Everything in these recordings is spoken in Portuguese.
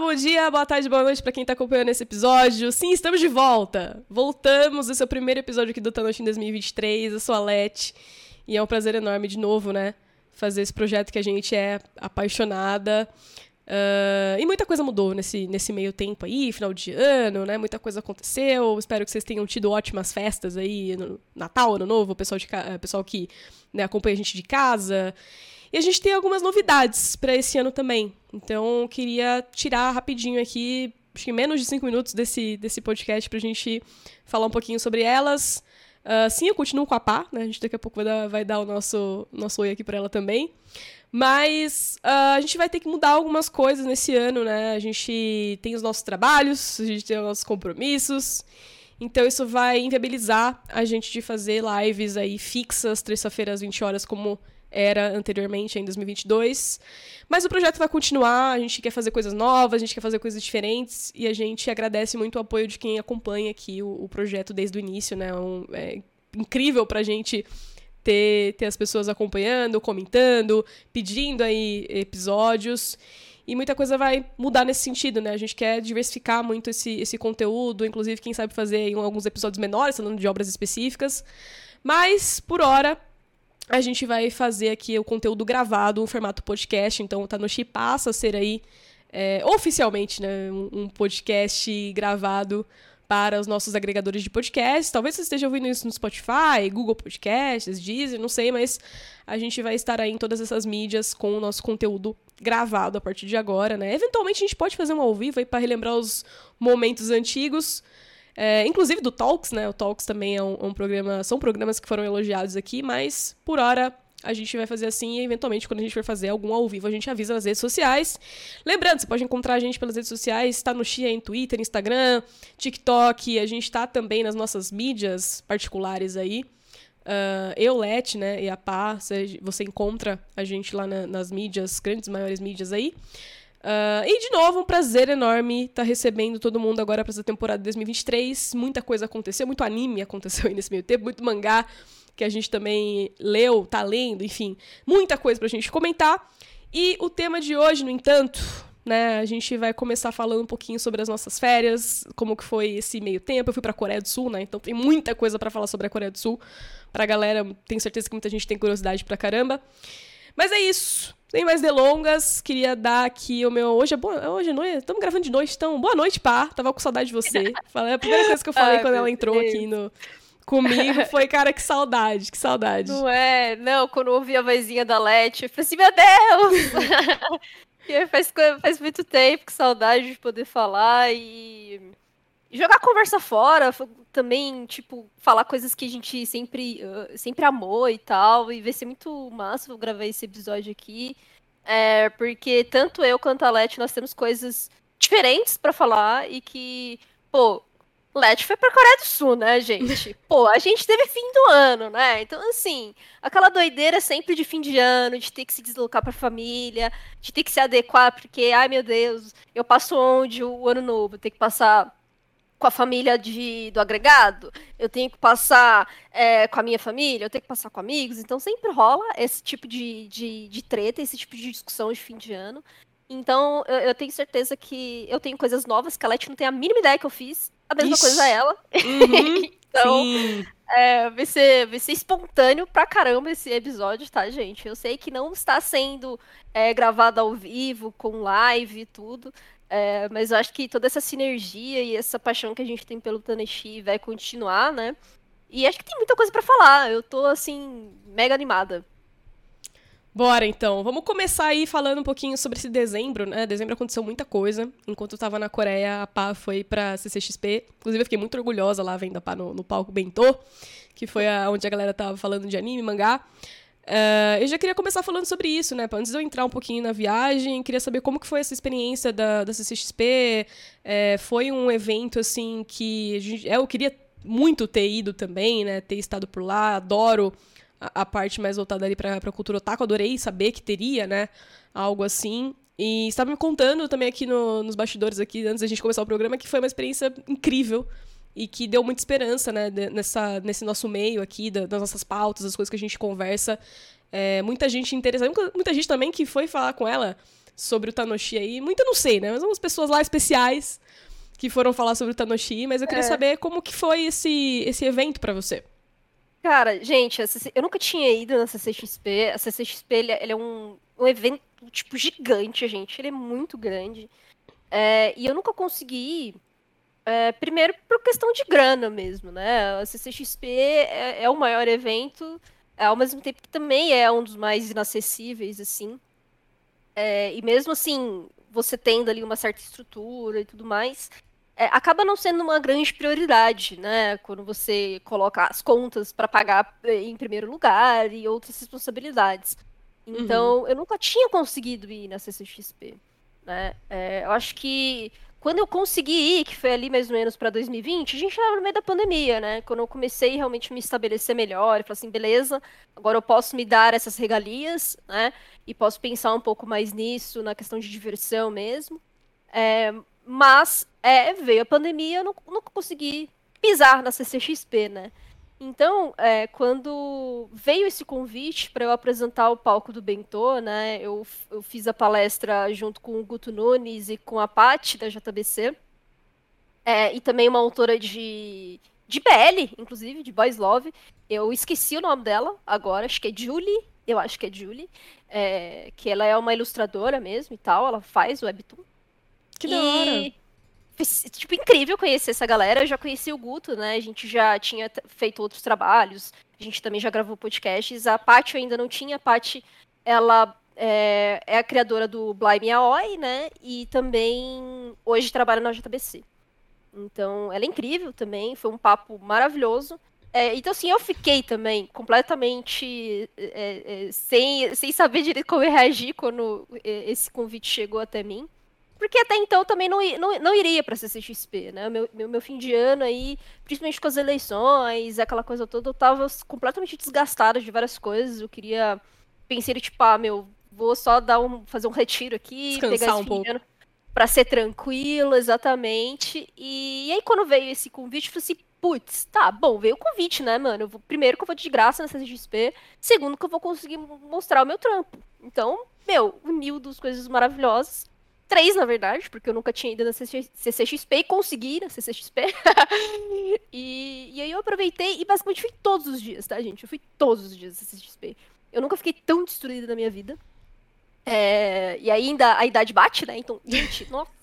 Bom dia, boa tarde, boa noite para quem tá acompanhando esse episódio. Sim, estamos de volta. Voltamos, esse é o primeiro episódio aqui do Tanoche em 2023. Eu sou a Leti e é um prazer enorme de novo, né, fazer esse projeto que a gente é apaixonada. Uh, e muita coisa mudou nesse, nesse meio tempo aí, final de ano, né? Muita coisa aconteceu. Espero que vocês tenham tido ótimas festas aí no Natal, Ano Novo, pessoal, de, pessoal que né, acompanha a gente de casa. E a gente tem algumas novidades para esse ano também. Então, queria tirar rapidinho aqui, acho que menos de cinco minutos desse, desse podcast pra gente falar um pouquinho sobre elas. Uh, sim, eu continuo com a Pá, né? A gente daqui a pouco vai dar, vai dar o nosso, nosso oi aqui pra ela também. Mas uh, a gente vai ter que mudar algumas coisas nesse ano, né? A gente tem os nossos trabalhos, a gente tem os nossos compromissos. Então isso vai inviabilizar a gente de fazer lives aí fixas, terça-feira às 20 horas, como era anteriormente, em 2022. Mas o projeto vai continuar, a gente quer fazer coisas novas, a gente quer fazer coisas diferentes e a gente agradece muito o apoio de quem acompanha aqui o, o projeto desde o início, né? Um, é incrível pra gente ter, ter as pessoas acompanhando, comentando, pedindo aí episódios. E muita coisa vai mudar nesse sentido, né? A gente quer diversificar muito esse, esse conteúdo, inclusive, quem sabe fazer alguns episódios menores, falando de obras específicas. Mas, por hora, a gente vai fazer aqui o conteúdo gravado, um formato podcast, então o Tanoshi passa a ser aí é, oficialmente né, um, podcast gravado para os nossos agregadores de podcast. Talvez você esteja ouvindo isso no Spotify, Google Podcasts, Deezer, não sei, mas a gente vai estar aí em todas essas mídias com o nosso conteúdo gravado a partir de agora, né? Eventualmente a gente pode fazer um ao vivo aí para relembrar os momentos antigos, é, inclusive do Talks, né? O Talks também é um, um, programa. São programas que foram elogiados aqui, mas por hora a gente vai fazer assim e eventualmente quando a gente for fazer algum ao vivo a gente avisa nas redes sociais. Lembrando, você pode encontrar a gente pelas redes sociais, está no Xia em Twitter, Instagram, TikTok, a gente está também nas nossas mídias particulares aí. Uh, eu, Let, né, e a Pá, você, você encontra a gente lá na, nas mídias, grandes, maiores mídias aí. Uh, e de novo, um prazer enorme estar tá recebendo todo mundo agora para essa temporada de 2023. Muita coisa aconteceu, muito anime aconteceu aí nesse meio tempo, muito mangá que a gente também leu, tá lendo, enfim, muita coisa pra gente comentar. E o tema de hoje, no entanto, né, a gente vai começar falando um pouquinho sobre as nossas férias, como que foi esse meio tempo. Eu fui pra Coreia do Sul, né? Então tem muita coisa para falar sobre a Coreia do Sul. Pra galera, tenho certeza que muita gente tem curiosidade pra caramba. Mas é isso. Sem mais delongas, queria dar aqui o meu. Hoje é boa. Hoje é noite. Estamos gravando de noite, então. Boa noite, pá. Tava com saudade de você. Falei, a primeira coisa que eu falei Ai, quando ela entrou Deus. aqui no, comigo foi, cara, que saudade, que saudade. Não é? Não, quando eu ouvi a vozinha da Leti, eu falei assim, meu Deus! e faz, faz muito tempo, que saudade de poder falar e jogar a conversa fora, também, tipo, falar coisas que a gente sempre, uh, sempre amou e tal, e vai ser muito massa eu gravar esse episódio aqui, é, porque tanto eu quanto a Let, nós temos coisas diferentes para falar e que, pô, Let foi pra Coreia do Sul, né, gente? Pô, a gente teve fim do ano, né? Então, assim, aquela doideira sempre de fim de ano, de ter que se deslocar pra família, de ter que se adequar, porque, ai meu Deus, eu passo onde o ano novo? Ter que passar com a família de, do agregado, eu tenho que passar é, com a minha família, eu tenho que passar com amigos, então sempre rola esse tipo de, de, de treta, esse tipo de discussão de fim de ano. Então eu, eu tenho certeza que eu tenho coisas novas que a Leti não tem a mínima ideia que eu fiz, a mesma Ixi. coisa ela. Uhum, então é, vai, ser, vai ser espontâneo pra caramba esse episódio, tá, gente? Eu sei que não está sendo é, gravado ao vivo, com live e tudo. É, mas eu acho que toda essa sinergia e essa paixão que a gente tem pelo Taneshi vai continuar, né? E acho que tem muita coisa para falar. Eu tô, assim, mega animada. Bora então, vamos começar aí falando um pouquinho sobre esse dezembro, né? Dezembro aconteceu muita coisa. Enquanto eu tava na Coreia, a Pá foi pra CCXP. Inclusive, eu fiquei muito orgulhosa lá vendo a Pá no, no palco Bentô, que foi a, onde a galera tava falando de anime, mangá. Uh, eu já queria começar falando sobre isso, né? Antes de eu entrar um pouquinho na viagem, queria saber como que foi essa experiência da, da CCXP. É, foi um evento, assim, que gente, eu queria muito ter ido também, né? Ter estado por lá, adoro a, a parte mais voltada ali pra, pra cultura otaku, adorei saber que teria, né? Algo assim. E estava me contando também aqui no, nos bastidores, aqui, antes da gente começar o programa, que foi uma experiência incrível e que deu muita esperança, né, nessa, nesse nosso meio aqui, das nossas pautas, das coisas que a gente conversa. É, muita gente interessada, muita gente também que foi falar com ela sobre o Tanoshi aí. Muito eu não sei, né? Mas umas pessoas lá especiais que foram falar sobre o Tanoshi, mas eu queria é. saber como que foi esse, esse evento para você. Cara, gente, eu nunca tinha ido na CCXP. A CCXP ele, é, ele é um, um evento, tipo, gigante, gente. Ele é muito grande. É, e eu nunca consegui ir, é, primeiro por questão de grana mesmo, né? A CCXP é, é, o maior evento, ao mesmo tempo que também é um dos mais inacessíveis, assim. É, e mesmo assim, você tendo ali uma certa estrutura e tudo mais, é, acaba não sendo uma grande prioridade, né? Quando você coloca as contas para pagar é, em primeiro lugar e outras responsabilidades. Então, uhum. eu nunca tinha conseguido ir na CCXP. Né? É, eu acho que quando eu consegui ir, que foi ali mais ou menos para 2020, a gente estava no meio da pandemia, né? Quando eu comecei realmente a me estabelecer melhor, e falar assim, beleza, agora eu posso me dar essas regalias, né? E posso pensar um pouco mais nisso, na questão de diversão mesmo. É, mas é, veio a pandemia, eu não, não consegui pisar na CCXP, né? Então, é, quando veio esse convite para eu apresentar o palco do Bentô, né, eu, eu fiz a palestra junto com o Guto Nunes e com a Paty da JBC, é, e também uma autora de, de BL, inclusive, de Boys Love. Eu esqueci o nome dela agora, acho que é Julie, eu acho que é Julie, é, que ela é uma ilustradora mesmo e tal, ela faz webtoon. Que da hora! Tipo, incrível conhecer essa galera. Eu já conheci o Guto, né? A gente já tinha feito outros trabalhos. A gente também já gravou podcasts. A Paty ainda não tinha. A Paty, ela é, é, a criadora do Blime Aoi, né? E também hoje trabalha na JBC. Então, ela é incrível também. Foi um papo maravilhoso. É, então, assim, eu fiquei também completamente é, é sem, sem saber direito como reagir quando é, esse convite chegou até mim. Porque até então também não, não, não iria pra CCXP, né? Meu, meu, meu, fim de ano aí, principalmente com as eleições, aquela coisa toda, eu tava completamente desgastada de várias coisas. Eu queria. Pensei, tipo, ah, meu, vou só dar um, fazer um retiro aqui, Descansar pegar esse um fim pouco. de ano pra ser tranquilo, exatamente. E, e aí, quando veio esse convite, eu falei assim, putz, tá, bom, veio o convite, né, mano? Vou, primeiro que eu vou de graça na CCXP, segundo que eu vou conseguir mostrar o meu trampo. Então, meu, uniu duas coisas maravilhosas três, na verdade, porque eu nunca tinha ido na CCXP e consegui na CCXP. e, e aí eu aproveitei e basicamente fui todos os dias, tá, gente? Eu fui todos os dias na CCXP. Eu nunca fiquei tão destruída na minha vida. É, e ainda a idade bate, né? Então, gente, nossa.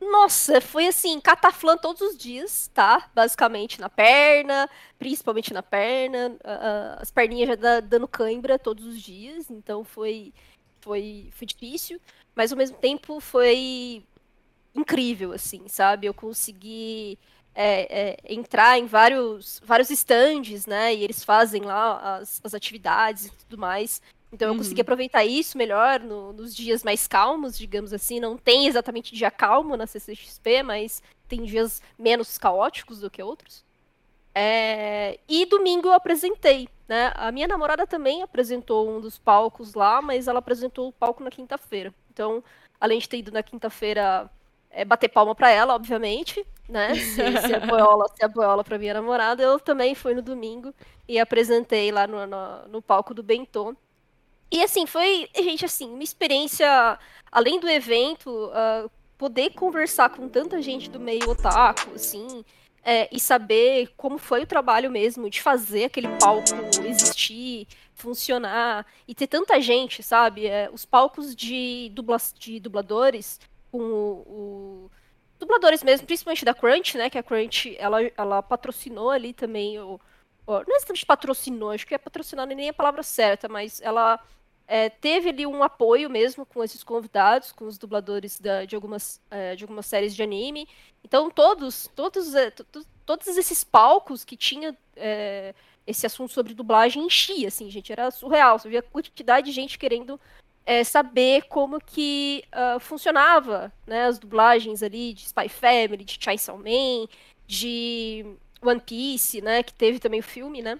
Nossa, foi assim, cataflã todos os dias, tá? Basicamente na perna, principalmente na perna, uh, as perninhas já dando cãibra todos os dias, então foi, foi, foi difícil mas ao mesmo tempo foi incrível, assim, sabe? Eu consegui é, é, entrar em vários, vários stands, né? E eles fazem lá as, as atividades e tudo mais. Então eu consegui uhum. aproveitar isso melhor no, nos dias mais calmos, digamos assim. Não tem exatamente dia calmo na CCXP, mas tem dias menos caóticos do que outros. É... E domingo eu apresentei, né? A minha namorada também apresentou um dos palcos lá, mas ela apresentou o palco na quinta-feira. Então, além de ter ido na quinta-feira é, bater palma para ela, obviamente, né? Se, se a boiola, se a boiola pra minha namorada, eu também fui no domingo e apresentei lá no, no, no palco do Bentô. E assim, foi, gente, assim, uma experiência, além do evento, uh, poder conversar com tanta gente do meio otaku, assim, é, e saber como foi o trabalho mesmo de fazer aquele palco existir, funcionar e ter tanta gente, sabe? É, os palcos de, dubla, de dubladores, com o, o, dubladores mesmo, principalmente da Crunch, né? Que a Crunch ela, ela patrocinou ali também o, o não é exatamente patrocinou, acho que é patrocinar nem a palavra certa, mas ela é, teve ali um apoio mesmo com esses convidados, com os dubladores da, de, algumas, é, de algumas séries de anime. Então, todos, todos, é, todos esses palcos que tinha é, esse assunto sobre dublagem enchia, assim, gente, era surreal. Você via a quantidade de gente querendo é, saber como que uh, funcionava, né, as dublagens ali de Spy Family, de Chainsaw Man, de One Piece, né, que teve também o filme, né,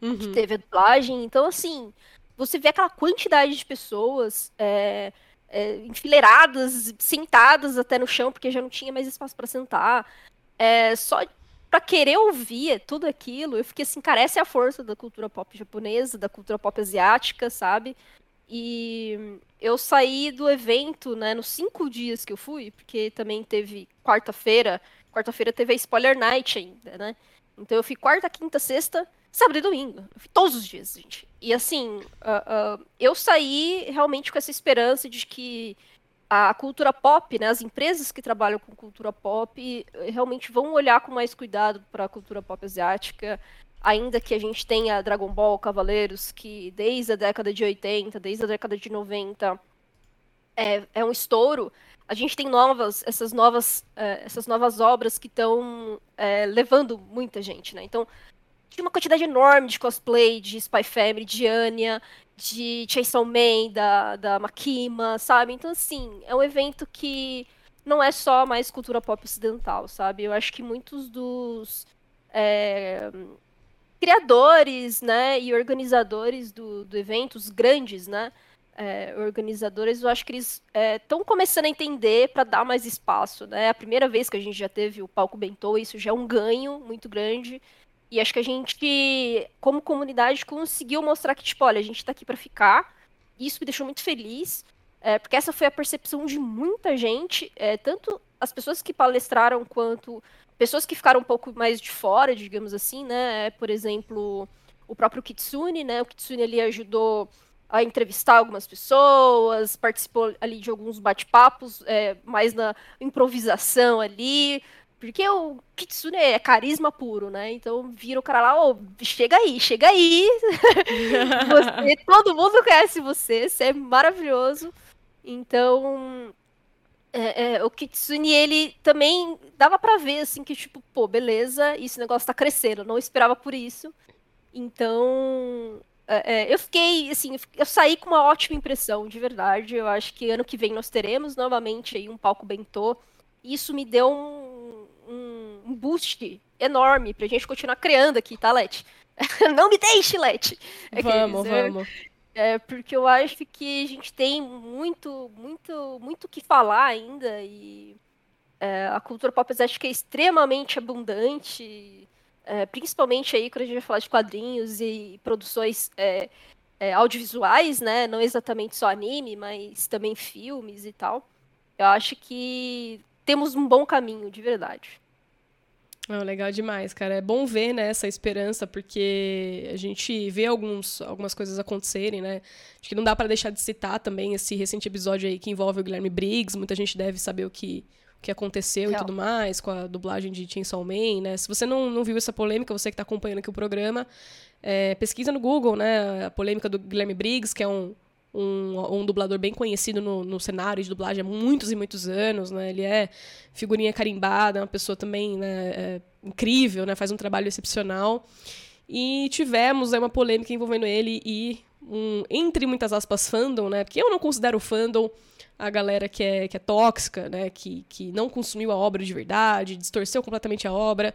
uhum. que teve a dublagem. Então, assim, você vê aquela quantidade de pessoas é, é, enfileiradas, sentadas até no chão, porque já não tinha mais espaço para sentar. É, só para querer ouvir tudo aquilo, eu fiquei assim, cara, essa é a força da cultura pop japonesa, da cultura pop asiática, sabe? E, eu saí do evento, né, nos cinco dias que eu fui, porque também teve quarta-feira. Quarta-feira teve a Spoiler Night ainda, né? Então eu fui quarta, quinta, sexta, sábado e domingo. Eu fui todos os dias, gente. E assim, uh, uh, eu saí realmente com essa esperança de que a cultura pop, né, as empresas que trabalham com cultura pop, realmente vão olhar com mais cuidado para a cultura pop asiática, ainda que a gente tenha Dragon Ball, Cavaleiros, que desde a década de 80, desde a década de 90, é, é um estouro. A gente tem novas, essas novas, é, essas novas obras que estão é, levando muita gente, né? Então, tinha uma quantidade enorme de cosplay de Spy Family, de Anya, de Chainsaw Man, da, da Makima, sabe? Então, assim, é um evento que não é só mais cultura pop ocidental, sabe? Eu acho que muitos dos é, criadores, né, e organizadores do, do evento, os grandes, né, é, organizadores, eu acho que eles estão é, começando a entender para dar mais espaço, né? É a primeira vez que a gente já teve o palco Bentô, isso já é um ganho muito grande. E acho que a gente, como comunidade, conseguiu mostrar que, tipo, olha, a gente está aqui para ficar. Isso me deixou muito feliz, é, porque essa foi a percepção de muita gente, é, tanto as pessoas que palestraram quanto pessoas que ficaram um pouco mais de fora, digamos assim, né? Por exemplo, o próprio Kitsune, né? O Kitsune ali ajudou a entrevistar algumas pessoas, participou ali de alguns bate-papos, é, mais na improvisação ali, porque o Kitsune é carisma puro, né? Então vira o cara lá, ô, oh, chega aí, chega aí. você, todo mundo conhece você, você é maravilhoso. Então, é, é, o Kitsune, ele também dava para ver, assim, que tipo, pô, beleza, esse negócio tá crescendo, não esperava por isso. Então, é, é, eu fiquei, assim, eu saí com uma ótima impressão, de verdade. Eu acho que ano que vem nós teremos novamente aí um palco bentô. Isso me deu um, um, boost enorme pra gente continuar criando aqui, tá, Leti? não me deixe, Leti! Vamos, vamos. É, porque eu acho que a gente tem muito, muito, muito que falar ainda e é, a cultura pop asiática é extremamente abundante, é, principalmente aí quando a gente vai falar de quadrinhos e produções é, é, audiovisuais, né? Não exatamente só anime, mas também filmes e tal. Eu acho que temos um bom caminho, de verdade. Oh, legal demais, cara. É bom ver né, essa esperança, porque a gente vê alguns, algumas coisas acontecerem, né? Acho que não dá para deixar de citar também esse recente episódio aí que envolve o Guilherme Briggs. Muita gente deve saber o que, o que aconteceu Real. e tudo mais, com a dublagem de Chainsaw Man, né? Se você não, não viu essa polêmica, você que está acompanhando aqui o programa, é, pesquisa no Google, né? A polêmica do Guilherme Briggs, que é um um, um dublador bem conhecido no, no, cenário de dublagem há muitos e muitos anos, né? Ele é figurinha carimbada, uma pessoa também né, é, incrível, né? Faz um trabalho excepcional. E tivemos uma polêmica envolvendo ele e um, entre muitas aspas, fandom, né? Porque eu não considero fandom a galera que é, que é tóxica, né? Que, que não consumiu a obra de verdade, distorceu completamente a obra.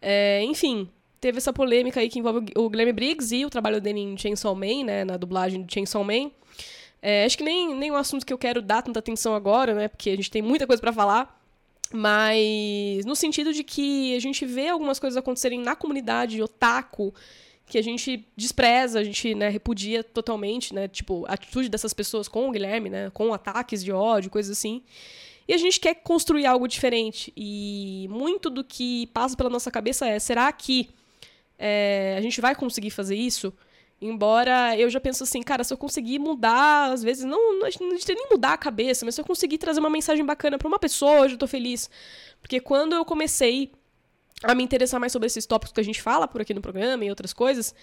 É, enfim, teve essa polêmica aí que envolve o Guilherme Briggs e o trabalho dele em Chainsaw Man, né? Na dublagem de Chainsaw Man. É, acho que nem, nem um assunto que eu quero dar tanta atenção agora, né? Porque a gente tem muita coisa para falar. Mas no sentido de que a gente vê algumas coisas acontecerem na comunidade otaku que a gente despreza, a gente né, repudia totalmente, né? Tipo, a atitude dessas pessoas com o Guilherme, né? Com ataques de ódio, coisas assim. E a gente quer construir algo diferente. E muito do que passa pela nossa cabeça é: será que é, a gente vai conseguir fazer isso? Embora eu já penso assim, cara, se eu conseguir mudar, às vezes, não, não, não nem mudar a cabeça, mas se eu conseguir trazer uma mensagem bacana para uma pessoa, hoje eu tô feliz. Porque quando eu comecei a me interessar mais sobre esses tópicos que a gente fala por aqui no programa e outras coisas,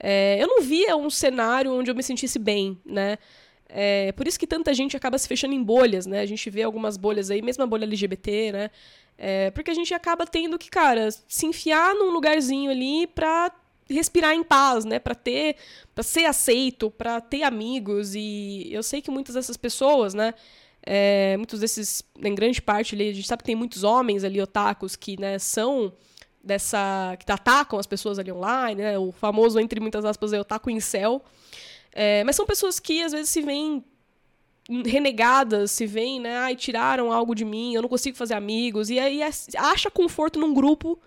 é, eu não via um cenário onde eu me sentisse bem, né? É, por isso que tanta gente acaba se fechando em bolhas, né? A gente vê algumas bolhas aí, mesmo a bolha LGBT, né? É, porque a gente acaba tendo que, cara, se enfiar num lugarzinho ali pra respirar em paz, né, para ter, para ser aceito, para ter amigos. E eu sei que muitas dessas pessoas, né, é, muitos desses, em grande parte ali, a gente sabe que tem muitos homens ali otakus que, né, são dessa que atacam as pessoas ali online, né, o famoso entre muitas aspas é otaku em céu. É, mas são pessoas que às vezes se veem renegadas, se veem, né, ai, tiraram algo de mim, eu não consigo fazer amigos e aí acha conforto num grupo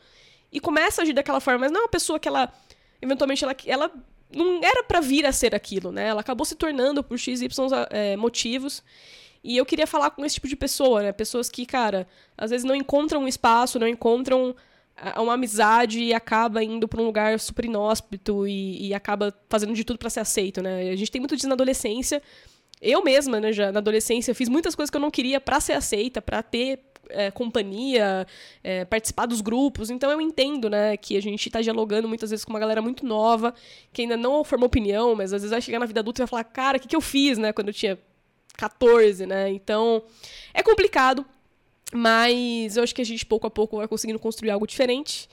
e começa a agir daquela forma, mas não é uma pessoa que ela eventualmente ela, ela não era para vir a ser aquilo, né? Ela acabou se tornando por XY é, motivos. E eu queria falar com esse tipo de pessoa, né? Pessoas que, cara, às vezes não encontram um espaço, não encontram uma amizade e acaba indo para um lugar super inóspito e, e acaba fazendo de tudo para ser aceito, né? A gente tem muito disso na adolescência. Eu mesma, né, já na adolescência, fiz muitas coisas que eu não queria para ser aceita, para ter é, companhia, é, participar dos grupos. Então eu entendo, né, que a gente está dialogando muitas vezes com uma galera muito nova, que ainda não formou opinião, mas às vezes vai chegar na vida adulta e vai falar, cara, o que, que eu fiz, né, quando eu tinha 14, né? Então é complicado, mas eu acho que a gente pouco a pouco vai conseguindo construir algo diferente.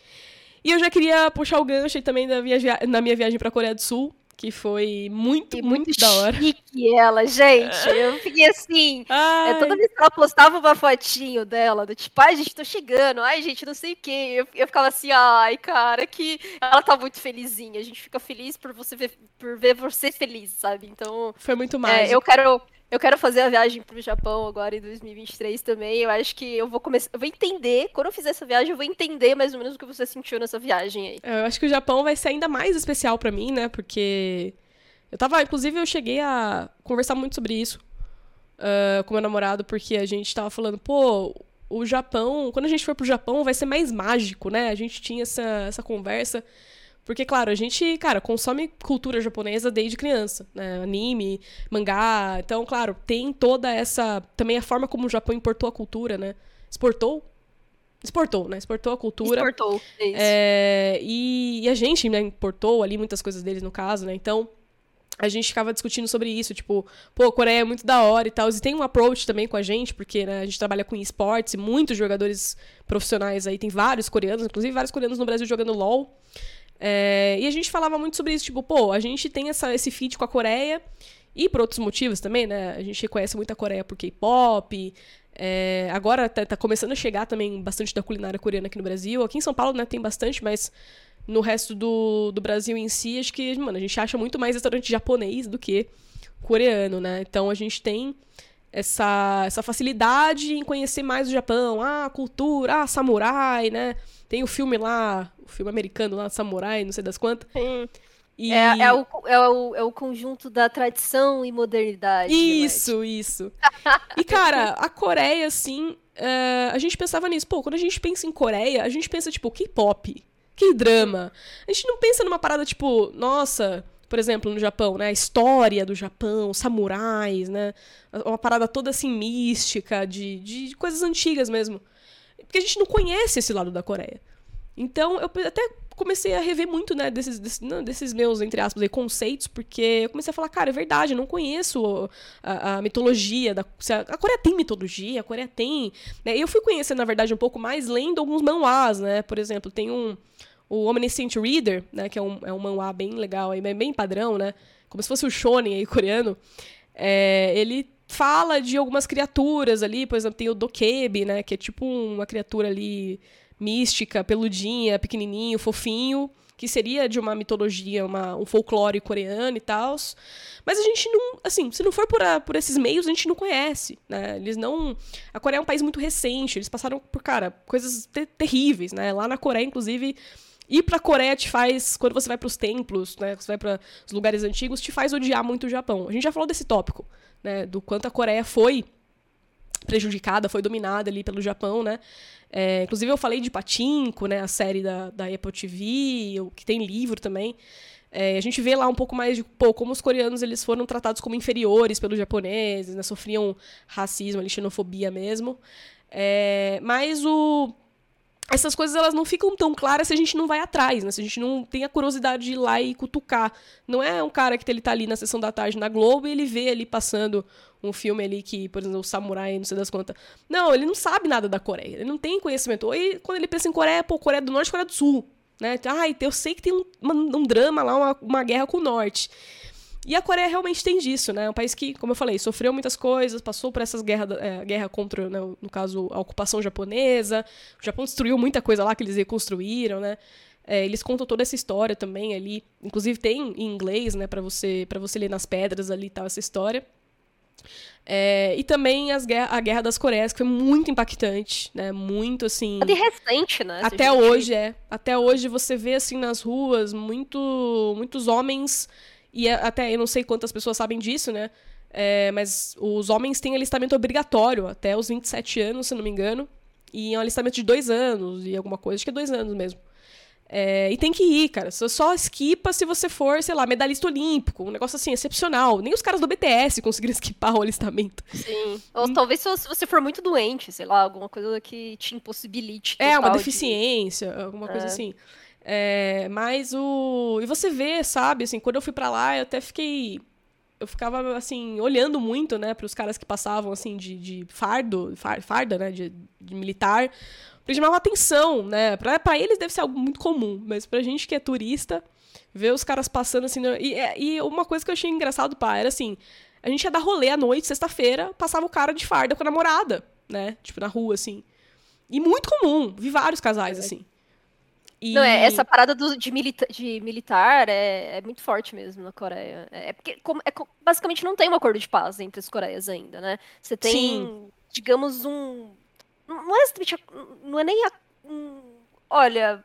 E eu já queria puxar o gancho também na minha viagem para a Coreia do Sul, que foi muito, muito, muito da hora. chique ela, gente. Eu fiquei assim. É, toda vez que ela postava uma fotinho dela, do tipo, ai, gente, tô chegando, ai, gente, não sei o quê. Eu, eu ficava assim, ai, cara, que ela tá muito felizinha. A gente fica feliz por você ver, por ver você feliz, sabe? Então. Foi muito mais. É, eu quero. Eu quero fazer a viagem pro Japão agora em 2023 também. Eu acho que eu vou começar. Eu vou entender. Quando eu fizer essa viagem, eu vou entender mais ou menos o que você sentiu nessa viagem aí. É, eu acho que o Japão vai ser ainda mais especial para mim, né? Porque. Eu tava. Inclusive, eu cheguei a conversar muito sobre isso uh, com meu namorado, porque a gente tava falando, pô, o Japão. Quando a gente for pro Japão, vai ser mais mágico, né? A gente tinha essa, essa conversa. Porque, claro, a gente, cara, consome cultura japonesa desde criança, né? Anime, mangá. Então, claro, tem toda essa. Também a forma como o Japão importou a cultura, né? Exportou? Exportou, né? Exportou a cultura. Exportou, é isso. É, e, e, a gente, né, importou ali muitas coisas deles, no caso, né? Então, a gente ficava discutindo sobre isso, tipo, pô, Coreia é muito da hora e tal. E tem um approach também com a gente, porque né, a gente trabalha com esportes e muitos jogadores profissionais aí, tem vários coreanos, inclusive vários coreanos no Brasil jogando LOL. É, e a gente falava muito sobre isso, tipo, pô, a gente tem essa, esse feat com a Coreia, e por outros motivos também, né? A gente conhece muito a Coreia por K-pop. É, agora tá, tá, começando a chegar também bastante da culinária coreana aqui no Brasil. Aqui em São Paulo, né, tem bastante, mas no resto do, do Brasil em si, acho que, mano, a gente acha muito mais restaurante japonês do que coreano, né? Então a gente tem essa, essa facilidade em conhecer mais o Japão. Ah, cultura, ah, samurai, né? Tem o filme lá, filme americano lá, Samurai, não sei das quantas. Sim. E... É, é, o, é, o, é o conjunto da tradição e modernidade. Isso, isso. e, cara, a Coreia, assim, uh, a gente pensava nisso. Pô, quando a gente pensa em Coreia, a gente pensa, tipo, K-pop, K-drama. A gente não pensa numa parada, tipo, nossa, por exemplo, no Japão, né? A história do Japão, samurais, né? Uma parada toda, assim, mística, de, de coisas antigas mesmo. Porque a gente não conhece esse lado da Coreia. Então, eu até comecei a rever muito, né, desses, desses, não, desses meus, entre aspas, aí, conceitos, porque eu comecei a falar, cara, é verdade, eu não conheço a, a mitologia da... A Coreia tem mitologia, a Coreia tem... Né, eu fui conhecer, na verdade, um pouco mais lendo alguns manhwas, né, por exemplo, tem um... O Omniscient Reader, né, que é um, é um manhwa bem legal, aí, bem padrão, né, como se fosse o shonen aí, coreano, é, ele fala de algumas criaturas ali, por exemplo, tem o Dokebi, né, que é tipo uma criatura ali mística, peludinha, pequenininho, fofinho, que seria de uma mitologia, uma, um folclore coreano e tal. Mas a gente não, assim, se não for por, a, por esses meios, a gente não conhece, né? Eles não... A Coreia é um país muito recente, eles passaram por, cara, coisas te terríveis, né? Lá na Coreia, inclusive, ir pra Coreia te faz, quando você vai para os templos, né, você vai para os lugares antigos, te faz odiar muito o Japão. A gente já falou desse tópico, né, do quanto a Coreia foi prejudicada, foi dominada ali pelo Japão, né? É, inclusive eu falei de Patinco, né, a série da, da Apple TV, que tem livro também. É, a gente vê lá um pouco mais de pô, como os coreanos eles foram tratados como inferiores pelos japoneses, né, sofriam racismo, xenofobia mesmo. É, mas o essas coisas elas não ficam tão claras se a gente não vai atrás, né? Se a gente não tem a curiosidade de ir lá e cutucar. Não é um cara que ele tá ali na sessão da tarde na Globo e ele vê ali passando um filme ali que, por exemplo, o Samurai, não sei das quantas. Não, ele não sabe nada da Coreia. Ele não tem conhecimento. E quando ele pensa em Coreia, pô, Coreia do Norte Coreia do Sul. Né? Ai, eu sei que tem um, um drama lá, uma, uma guerra com o Norte. E a Coreia realmente tem disso, né? É um país que, como eu falei, sofreu muitas coisas, passou por essas guerras, é, guerra contra, né, no caso, a ocupação japonesa. O Japão destruiu muita coisa lá que eles reconstruíram, né? É, eles contam toda essa história também ali. Inclusive tem em inglês, né, para você para você ler nas pedras ali e tal essa história. É, e também as guerra, a Guerra das Coreias, que foi muito impactante, né? Muito assim. É de recente, né? Até hoje, é. Até hoje você vê assim nas ruas muito, muitos homens, e até eu não sei quantas pessoas sabem disso, né? É, mas os homens têm alistamento obrigatório até os 27 anos, se não me engano. E é um alistamento de dois anos e alguma coisa, acho que é dois anos mesmo. É, e tem que ir, cara. Você só esquipa se você for, sei lá, medalhista olímpico. Um negócio assim, excepcional. Nem os caras do BTS conseguiram esquipar o alistamento. Sim. Ou hum. talvez se você for muito doente, sei lá, alguma coisa que te impossibilite. É, uma deficiência, de... alguma coisa é. assim. É, mas o. E você vê, sabe, assim, quando eu fui para lá, eu até fiquei. Eu ficava, assim, olhando muito, né, para os caras que passavam, assim, de, de fardo, farda, né, de, de militar eles chamavam atenção, né? Pra, pra eles deve ser algo muito comum, mas pra gente que é turista, ver os caras passando assim. E, é, e uma coisa que eu achei engraçado, pá, era assim: a gente ia dar rolê à noite, sexta-feira, passava o cara de farda com a namorada, né? Tipo, na rua, assim. E muito comum, vi vários casais, assim. E... Não, é, essa parada do, de, milita de militar é, é, muito forte mesmo na Coreia. É, é porque como, é, basicamente não tem um acordo de paz entre as Coreias ainda, né? Você tem, Sim. digamos, um não é. Não é nem a. Um, olha.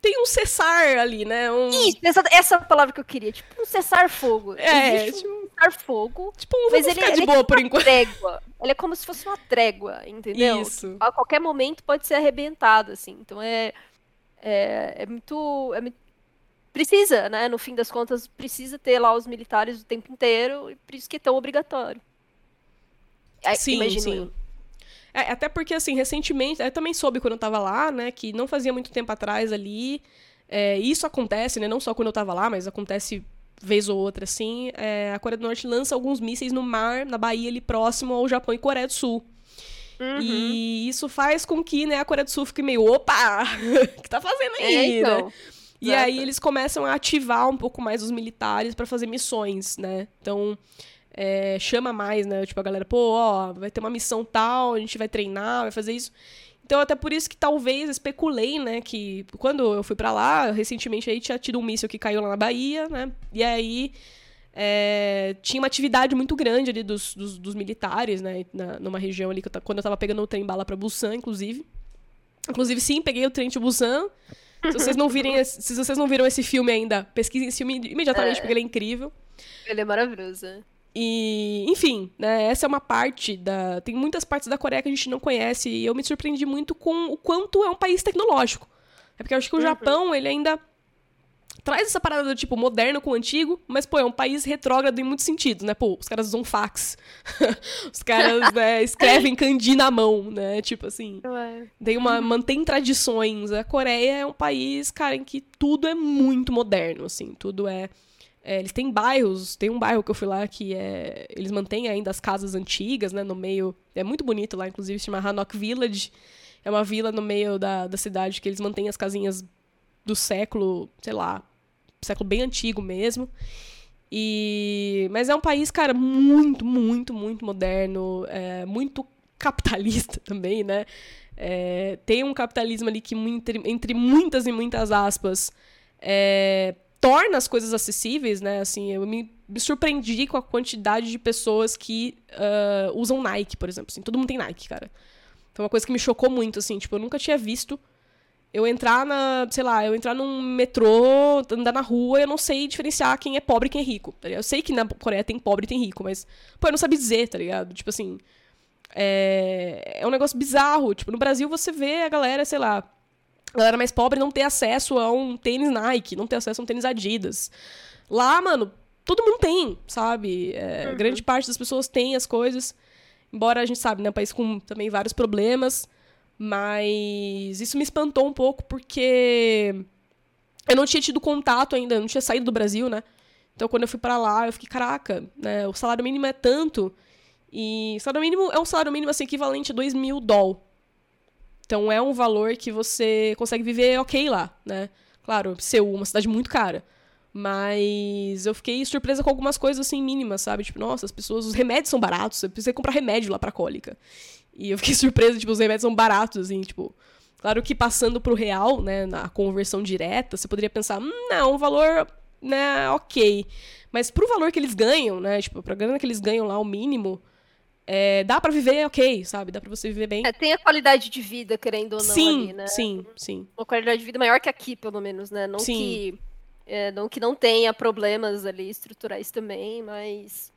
Tem um cessar ali, né? Um... Isso, essa, essa palavra que eu queria. Tipo um cessar-fogo. É, Existe tipo... um cessar-fogo. Tipo um mas ele, de ele boa é por enquanto. Trégua. Ele é como se fosse uma trégua, entendeu? Isso. A qualquer momento pode ser arrebentado, assim. Então é. É, é muito. É precisa, né? No fim das contas, precisa ter lá os militares o tempo inteiro, e por isso que é tão obrigatório. Sim, Imagino sim. Eu. É, até porque, assim, recentemente, eu também soube quando eu tava lá, né, que não fazia muito tempo atrás ali, é, isso acontece, né, não só quando eu tava lá, mas acontece vez ou outra, assim, é, a Coreia do Norte lança alguns mísseis no mar, na Bahia, ali próximo ao Japão e Coreia do Sul. Uhum. E isso faz com que, né, a Coreia do Sul fique meio, opa, o que tá fazendo aí, é, então. né? E Exato. aí eles começam a ativar um pouco mais os militares para fazer missões, né? Então, é, chama mais, né? Tipo, a galera, pô, ó, vai ter uma missão tal, a gente vai treinar, vai fazer isso. Então, até por isso que talvez especulei, né, que quando eu fui para lá, recentemente aí tinha tido um míssil que caiu lá na Bahia, né? E aí é, tinha uma atividade muito grande ali dos, dos, dos militares, né? Na, numa região ali, que eu, quando eu tava pegando o trem bala pra Busan, inclusive. Inclusive, sim, peguei o trem de Busan. Se vocês não virem, se vocês não viram esse filme ainda, pesquisem esse filme imediatamente, é. porque ele é incrível. Ele é maravilhoso. E, enfim, né, essa é uma parte da. Tem muitas partes da Coreia que a gente não conhece e eu me surpreendi muito com o quanto é um país tecnológico. É porque eu acho que o uhum. Japão, ele ainda traz essa parada do tipo moderno com o antigo, mas, pô, é um país retrógrado em muitos sentidos, né? Pô, os caras usam fax. os caras, né, escrevem kanji na mão, né? Tipo assim. Tem uma. mantém tradições. A Coreia é um país, cara, em que tudo é muito moderno, assim. Tudo é é, eles têm bairros, tem um bairro que eu fui lá que é, eles mantêm ainda as casas antigas, né, no meio, é muito bonito lá, inclusive se chama Hanok Village, é uma vila no meio da, da cidade que eles mantêm as casinhas do século, sei lá, século bem antigo mesmo. E mas é um país, cara, muito, muito, muito moderno, é, muito capitalista também, né? É, tem um capitalismo ali que entre, entre muitas e muitas aspas é, torna as coisas acessíveis, né? Assim, eu me, me surpreendi com a quantidade de pessoas que uh, usam Nike, por exemplo. Assim, todo mundo tem Nike, cara. Foi uma coisa que me chocou muito, assim. Tipo, eu nunca tinha visto eu entrar na, sei lá, eu entrar num metrô, andar na rua, eu não sei diferenciar quem é pobre e quem é rico. Tá eu sei que na Coreia tem pobre e tem rico, mas, pô, eu não sabia dizer, tá ligado? Tipo assim, é, é um negócio bizarro. Tipo, no Brasil você vê a galera, sei lá, a galera mais pobre não ter acesso a um tênis Nike, não ter acesso a um tênis Adidas. Lá, mano, todo mundo tem, sabe? É, uhum. Grande parte das pessoas tem as coisas. Embora a gente sabe, né? Um país com também vários problemas. Mas isso me espantou um pouco porque eu não tinha tido contato ainda, eu não tinha saído do Brasil, né? Então quando eu fui para lá, eu fiquei, caraca, né? O salário mínimo é tanto. E o salário mínimo é um salário mínimo assim, equivalente a 2 mil dólares então é um valor que você consegue viver ok lá, né? Claro, Seul, uma cidade muito cara. Mas eu fiquei surpresa com algumas coisas assim mínimas, sabe? Tipo, nossa, as pessoas, os remédios são baratos, você precisa comprar remédio lá pra cólica. E eu fiquei surpresa, tipo, os remédios são baratos, assim, tipo. Claro que passando pro real, né, na conversão direta, você poderia pensar, hum, não, um valor né, ok. Mas pro valor que eles ganham, né, tipo, pra grana que eles ganham lá, o mínimo, é, dá para viver ok, sabe? Dá pra você viver bem. É, tem a qualidade de vida, querendo ou não, sim, ali, né? Sim, sim. Uma qualidade de vida maior que aqui, pelo menos, né? Não Sim. que. é, não que não tenha problemas ali estruturais também, mas.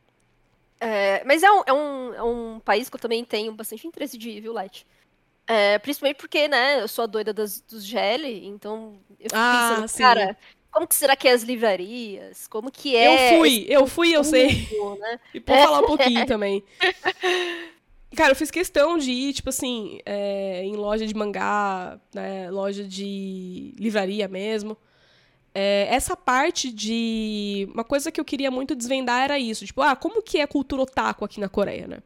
É, mas é um, é, um, é um país que eu também tenho bastante interesse de ir, viu, Light? É, principalmente porque, né, eu sou a doida das, dos GL, então eu fico Ah, pensando, sim. cara, como que será que é as livrarias? Como que é eu fui, eu fui, eu sei. né? E vou falar um pouquinho também. Cara, eu fiz questão de ir, tipo assim, é, em loja de mangá, né, loja de livraria mesmo. É, essa parte de. Uma coisa que eu queria muito desvendar era isso. Tipo, ah, como que é a cultura otaku aqui na Coreia, né?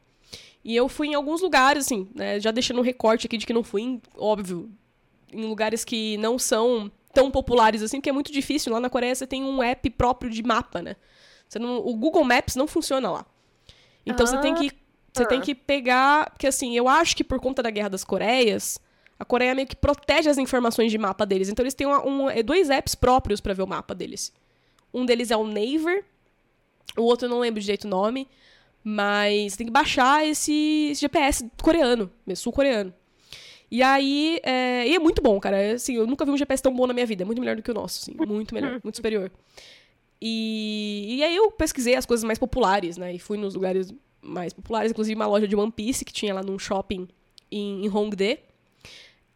E eu fui em alguns lugares, assim, né? Já deixando um recorte aqui de que não fui, em, óbvio, em lugares que não são tão populares assim, porque é muito difícil. Lá na Coreia você tem um app próprio de mapa, né? Você não, o Google Maps não funciona lá. Então você tem que você tem que pegar, porque assim, eu acho que por conta da Guerra das Coreias, a Coreia meio que protege as informações de mapa deles. Então eles têm uma- um, é, dois apps próprios pra ver o mapa deles. Um deles é o Naver, o outro eu não lembro direito o nome, mas tem que baixar esse, esse GPS coreano, sul-coreano. E aí, é, e é muito bom, cara. Assim, eu nunca vi um GPS tão bom na minha vida. É muito melhor do que o nosso, assim. Muito melhor, muito superior. E, e aí eu pesquisei as coisas mais populares, né? E fui nos lugares mais populares, inclusive uma loja de One Piece que tinha lá num shopping em, em Hongdae.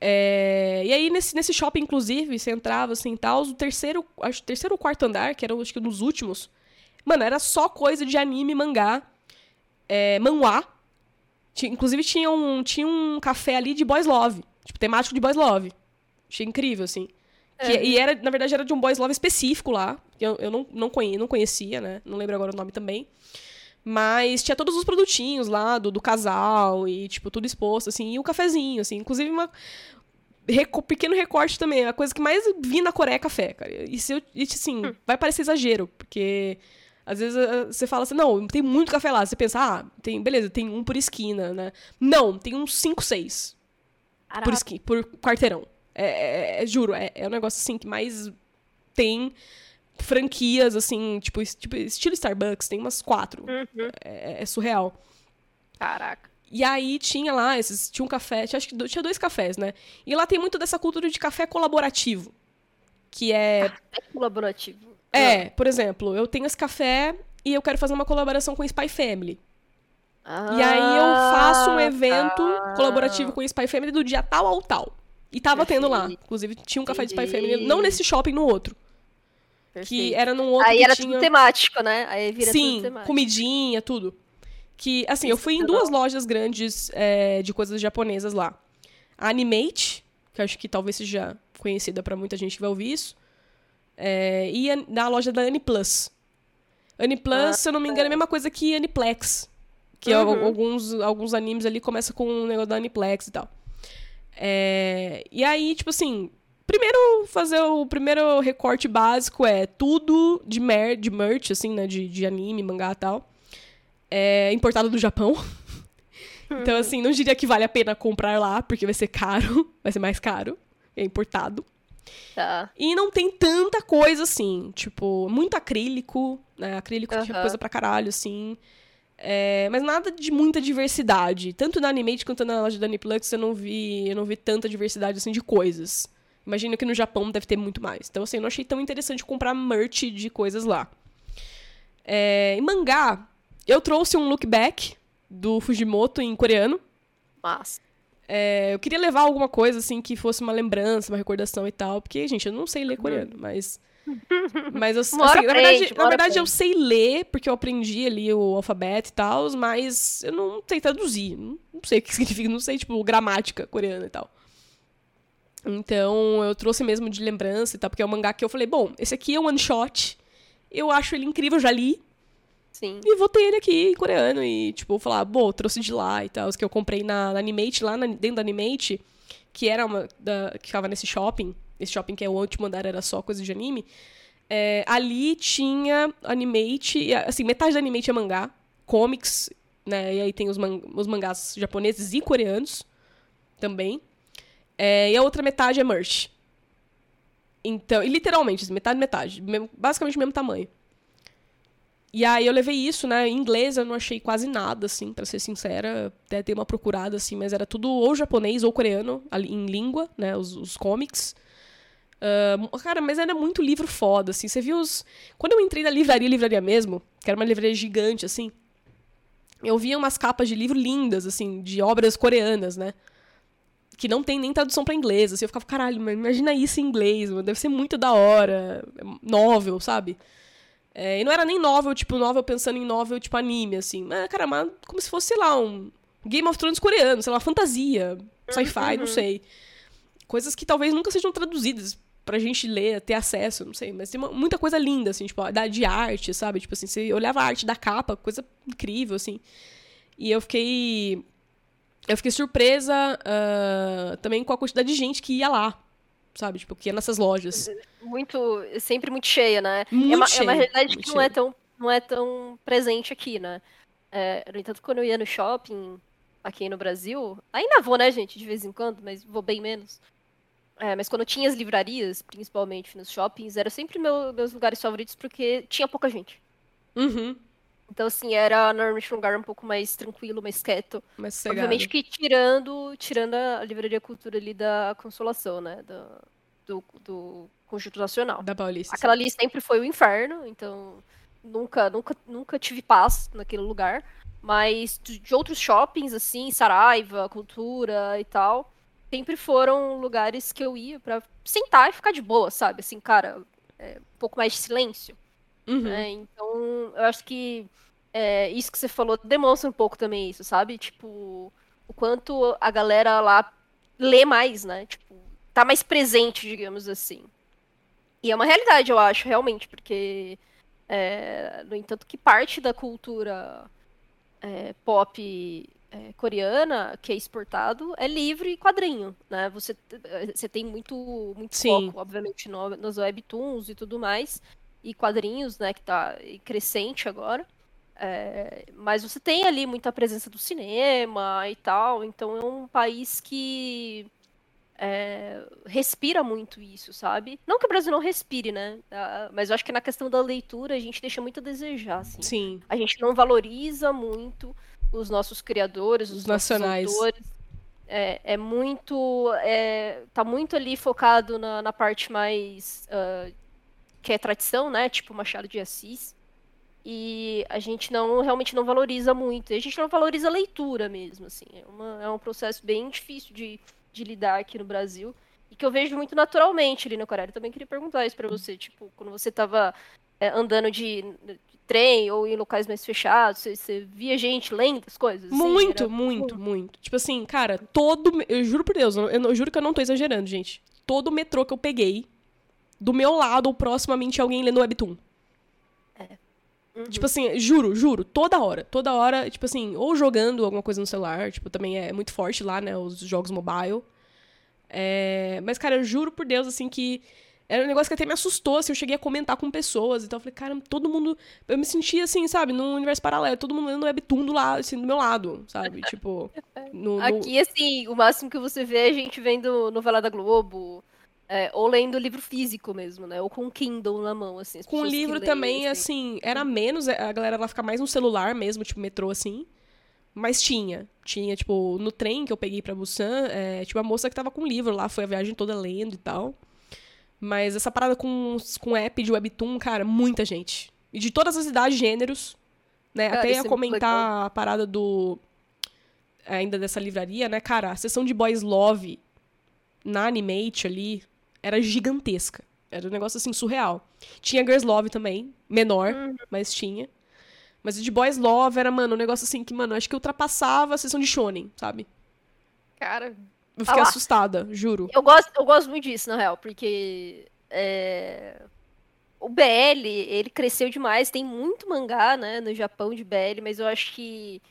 É, e aí, nesse, nesse shopping, inclusive, você entrava assim e tal, o terceiro, acho, terceiro ou quarto andar, que era acho que um dos últimos, mano, era só coisa de anime, mangá, é, manhwa. Inclusive tinha um, tinha um café ali de boys love, tipo, temático de boys love. Achei incrível, assim. Que- É. E era, na verdade, era de um boys love específico lá. que Eu, eu não, não, conhe, não conhecia, né? Não lembro agora o nome também. Mas tinha todos os produtinhos lá do, do casal e, tipo, tudo exposto, assim. E o cafezinho, assim. Inclusive, uma reco- pequeno recorte também. A coisa que mais vi na Coreia é café, cara. E, se eu, e, assim, vai parecer exagero, porque... Às vezes eh, você fala assim, não, tem muito café lá. Você pensa, ah, tem, beleza, tem um por esquina, né? Não, tem uns 5, 6 por, esqui, por quarteirão. É, é- é- juro, é, é um negócio assim que mais tem franquias, assim, tipo, tipo estilo Starbucks, tem umas quatro. Uhum. É, é surreal. Caraca. E aí tinha lá, esses, tinha um café, tinha, acho que tinha dois cafés, né? E lá tem muito dessa cultura de café colaborativo. Que é, É colaborativo. é, por exemplo, eu tenho esse café e eu quero fazer uma colaboração com o Spy Family. Ah, E aí eu faço um evento tá. colaborativo com o Spy Family do dia tal ao tal. E tava tendo lá. Perfeito. Inclusive, tinha um café de Spy. Family, não nesse shopping, no outro. Que Perfeito. era num outro Aí que era tinha... tudo temático, né? Aí vira Sim, tudo temático. comidinha, tudo. Que, assim, eu fui em duas lojas grandes é, de coisas japonesas lá. A Animate, que eu acho que talvez seja conhecida pra muita gente que vai ouvir isso. é, e a, na loja da Aniplus. Aniplus, Ah, se eu não me engano, é a mesma coisa que Aniplex. Que Uhum. alguns, alguns animes ali começam com o negócio da Aniplex e tal. É, e aí, tipo assim, primeiro fazer o primeiro recorte básico é tudo de, mer de merch, assim, né? De, de anime, mangá e tal. É importado do Japão. Então, assim, não diria que vale a pena comprar lá, porque vai ser caro, vai ser mais caro. É importado. Tá. E não tem tanta coisa assim, tipo, muito acrílico, né? Acrílico tinha Aham. coisa pra caralho, assim. É, mas nada de muita diversidade. Tanto na Animate quanto na loja da Aniplux eu não vi, eu não vi tanta diversidade assim de coisas. Imagino que no Japão deve ter muito mais. Então, assim, eu não achei tão interessante comprar merch de coisas lá. É, em mangá, eu trouxe um look back do Fujimoto em coreano. Massa. É, eu queria levar alguma coisa, assim, que fosse uma lembrança, uma recordação e tal. Porque, gente, eu não sei ler coreano, mas... Mas eu, assim, na verdade, na verdade eu sei ler, porque eu aprendi ali o alfabeto e tal, mas eu não sei traduzir. Não sei o que significa, não sei, tipo, gramática coreana e tal. Então, eu trouxe mesmo de lembrança e tal, porque é um mangá que eu falei, bom, esse aqui é um one shot, eu acho ele incrível, eu já li, Sim. e vou ter ele aqui em coreano. E, tipo, falar, bom, trouxe de lá e tal. Os que eu comprei na, na Animate, lá na- dentro da Animate, que era uma. Da, que ficava nesse shopping. Esse shopping que é o último andar, era só coisa de anime. é, ali tinha Animate. Assim, metade da Animate é mangá, comics, né? E aí tem os, man- os mangás japoneses e coreanos também. É, e a outra metade é merch. Então, e literalmente, assim, metade, metade. mesmo- basicamente o mesmo tamanho. E aí eu levei isso, né? Em inglês eu não achei quase nada, assim, pra ser sincera. Até dei uma procurada, assim, mas era tudo ou japonês ou coreano, em língua, né? Os, os comics. Ah, cara, mas era muito livro foda, assim. Você viu os. Quando eu entrei na livraria, livraria mesmo, que era uma livraria gigante, assim, eu via umas capas de livro lindas, assim, de obras coreanas, né? Que não tem nem tradução pra inglês. Assim, eu ficava, caralho, mas imagina isso em inglês, mano, deve ser muito da hora. Novel, sabe? É, e não era nem novel, tipo, novel pensando em novel, tipo, anime, assim. Mas, cara, mas como se fosse, sei lá, um Game of Thrones coreano, sei lá, fantasia, sci-fi, não sei. Coisas que talvez nunca sejam traduzidas pra gente ler, ter acesso, não sei. Mas tem uma- muita coisa linda, assim, tipo, da, de arte, sabe? Tipo assim, você olhava a arte da capa, coisa incrível, assim. E eu fiquei. Eu fiquei surpresa ah, também com a quantidade de gente que ia lá, sabe? Tipo, que ia nessas lojas. Muito, sempre muito cheia, né? Muito é, uma, é cheia, uma realidade que não é, tão, não é tão presente aqui, né? É, no entanto, quando eu ia no shopping aqui no Brasil, ainda vou, né, gente, de vez em quando, mas vou bem menos. É, mas quando tinha as livrarias, principalmente nos shoppings, era sempre meu- meus lugares favoritos porque tinha pouca gente. Uhum. Então, assim, era normalmente um lugar um pouco mais tranquilo, mais quieto. Sossegado. Obviamente que tirando, tirando a livraria cultura ali da Consolação, né? Da- do, do Conjunto Nacional. Da Paulista. Aquela ali sempre foi o inferno, então nunca, nunca, nunca tive paz naquele lugar. Mas de, outros shoppings, assim, Saraiva, Cultura e tal, sempre foram lugares que eu ia pra sentar e ficar de boa, sabe? Assim, cara, é, um pouco mais de silêncio. Uhum. né? Então, eu acho que é, isso que você falou demonstra um pouco também isso, sabe? Tipo, o quanto a galera lá lê mais, né? Tipo, tá mais presente, digamos assim. E é uma realidade, eu acho, realmente, porque, é, no entanto, que parte da cultura é, pop é, coreana que é exportado é livro e quadrinho, né? Você, você tem muito, muito Sim. foco, obviamente, no, nos webtoons e tudo mais, e quadrinhos, né, que tá crescente agora. É, mas você tem ali muita presença do cinema e tal, então é um país que é, respira muito isso, sabe? Não que o Brasil não respire, né? Mas eu acho que na questão da leitura a gente deixa muito a desejar, assim. Sim. A gente não valoriza muito os nossos criadores, os, Os nossos nacionais. autores. É, é muito. É, tá muito ali focado na, na parte mais. ah, que é tradição, né? Tipo Machado de Assis. E a gente não realmente não valoriza muito. E a gente não valoriza a leitura mesmo, assim. É, uma- é um processo bem difícil de, de lidar aqui no Brasil. E que eu vejo muito naturalmente ali na Coreia. Eu também queria perguntar isso pra você. Tipo, quando você tava é, andando de, de trem ou em locais mais fechados, você, você via gente lendo as coisas? assim? Muito, muito, muito. Tipo assim, cara, todo. Eu juro por Deus, eu, eu juro que eu não tô exagerando, gente. Todo metrô que eu peguei, do meu lado ou proximamente alguém lendo Webtoon. Uhum. Tipo assim, juro, juro, toda hora. Toda hora, tipo assim, ou jogando alguma coisa no celular, tipo, também é muito forte lá, né, os jogos mobile. É, Mas, cara, eu juro por Deus, assim, que era um negócio que até me assustou, assim, eu cheguei a comentar com pessoas, então eu falei, cara, todo mundo... Eu me sentia, assim, sabe, num universo paralelo, todo mundo lendo Webtoon do lado, assim, do meu lado, sabe, tipo... No, no- Aqui, assim, o máximo que você vê é a gente vendo novela da Globo, é, ou lendo livro físico mesmo, né? Ou com Kindle na mão, assim. as Com livro leem, também, assim, era menos, a galera lá fica mais no celular mesmo, tipo metrô, assim. Mas tinha. Tinha, tipo, no trem que eu peguei pra Busan, é, tinha uma moça que tava com livro lá, foi a viagem toda lendo e tal. Mas essa parada com, com app de webtoon, cara, muita gente. E de todas as idades, gêneros, né? Até ia é comentar a parada do... Ainda dessa livraria, né? Cara, a sessão de Boys Love na Animate ali era gigantesca. Era um negócio, assim, surreal. Tinha Girls Love também, menor, Uhum. mas tinha. Mas o de Boys Love era, mano, um negócio assim que, mano, acho que ultrapassava a sessão de Shonen, sabe? Cara, Eu fiquei Ah lá. assustada, juro. eu gosto, eu gosto muito disso, na real, porque é, o BL, ele cresceu demais, tem muito mangá, né, no Japão de BL, mas eu acho que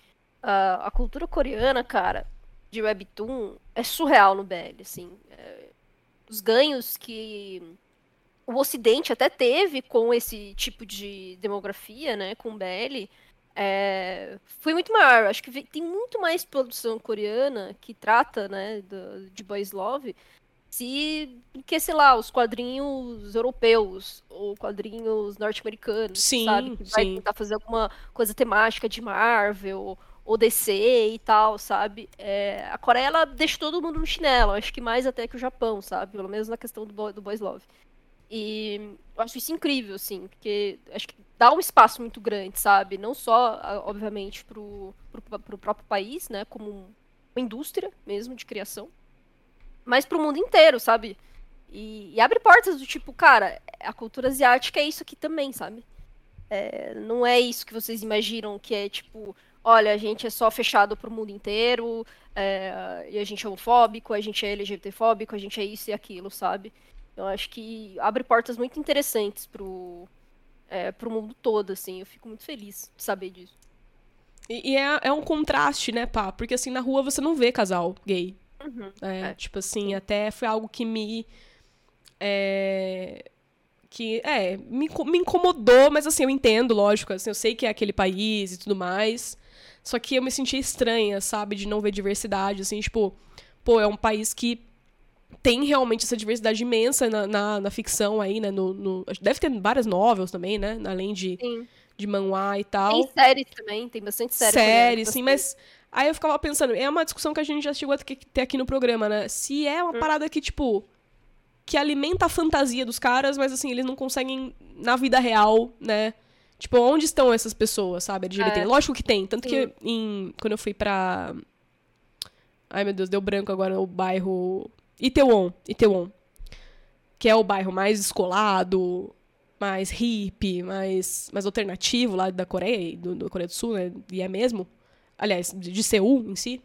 a, a cultura coreana, cara, de webtoon, é surreal no BL, assim. É, os ganhos que o Ocidente até teve com esse tipo de demografia, né, com BL, é, foi muito maior. Acho que tem muito mais produção coreana que trata, né, do- de boys love se que sei lá os quadrinhos europeus ou quadrinhos norte-americanos Sim, sabe que vai sim. tentar fazer alguma coisa temática de Marvel ou DC e tal sabe? É, a Coreia ela deixa todo mundo no chinelo acho que mais até que o Japão sabe? Pelo menos na questão do, Bo- do Boys Love. E eu acho isso incrível assim porque acho que dá um espaço muito grande sabe? Não só obviamente pro, pro, pro próprio país né? Como um- uma indústria mesmo de criação mas pro mundo inteiro, sabe? E, e abre portas do tipo, cara, a cultura asiática é isso aqui também, sabe? É, não é isso que vocês imaginam que é tipo, olha, a gente é só fechado pro mundo inteiro, é, e a gente é homofóbico, a gente é LGBTfóbico, a gente é isso e aquilo, sabe? Eu acho que abre portas muito interessantes pro, é, pro mundo todo, assim. Eu fico muito feliz de saber disso. E, e é, é um contraste, né, pá? Porque assim, na rua você não vê casal gay. Uhum. É, É. Tipo assim, até foi algo que me. É, que, é, me, me incomodou, mas assim, eu entendo, lógico. Assim, eu sei que é aquele país e tudo mais. Só que eu me senti estranha, sabe? De não ver diversidade, assim, tipo. Pô, é um país que tem realmente essa diversidade imensa na, na, na ficção aí, né? No, no- deve ter várias novels também, né? Além de, Sim. de manhwa e tal Tem séries também, tem bastante série. série, coreana, sim, bastante. mas aí eu ficava pensando, é uma discussão que a gente já chegou a ter aqui no programa, né? Se é uma parada que, tipo, que alimenta a fantasia dos caras, mas assim, eles não conseguem na vida real, né? Tipo, onde estão essas pessoas, sabe? LGBT. É. Lógico que tem. Tanto Sim. que em, quando eu fui pra. Ai, meu Deus, deu branco agora o bairro. Itaewon. Itaewon. Que é o bairro mais descolado, mais hippie, mais, mais alternativo lá da Coreia, do, do Coreia do Sul, né? E é mesmo. Aliás, de, de Seul em si.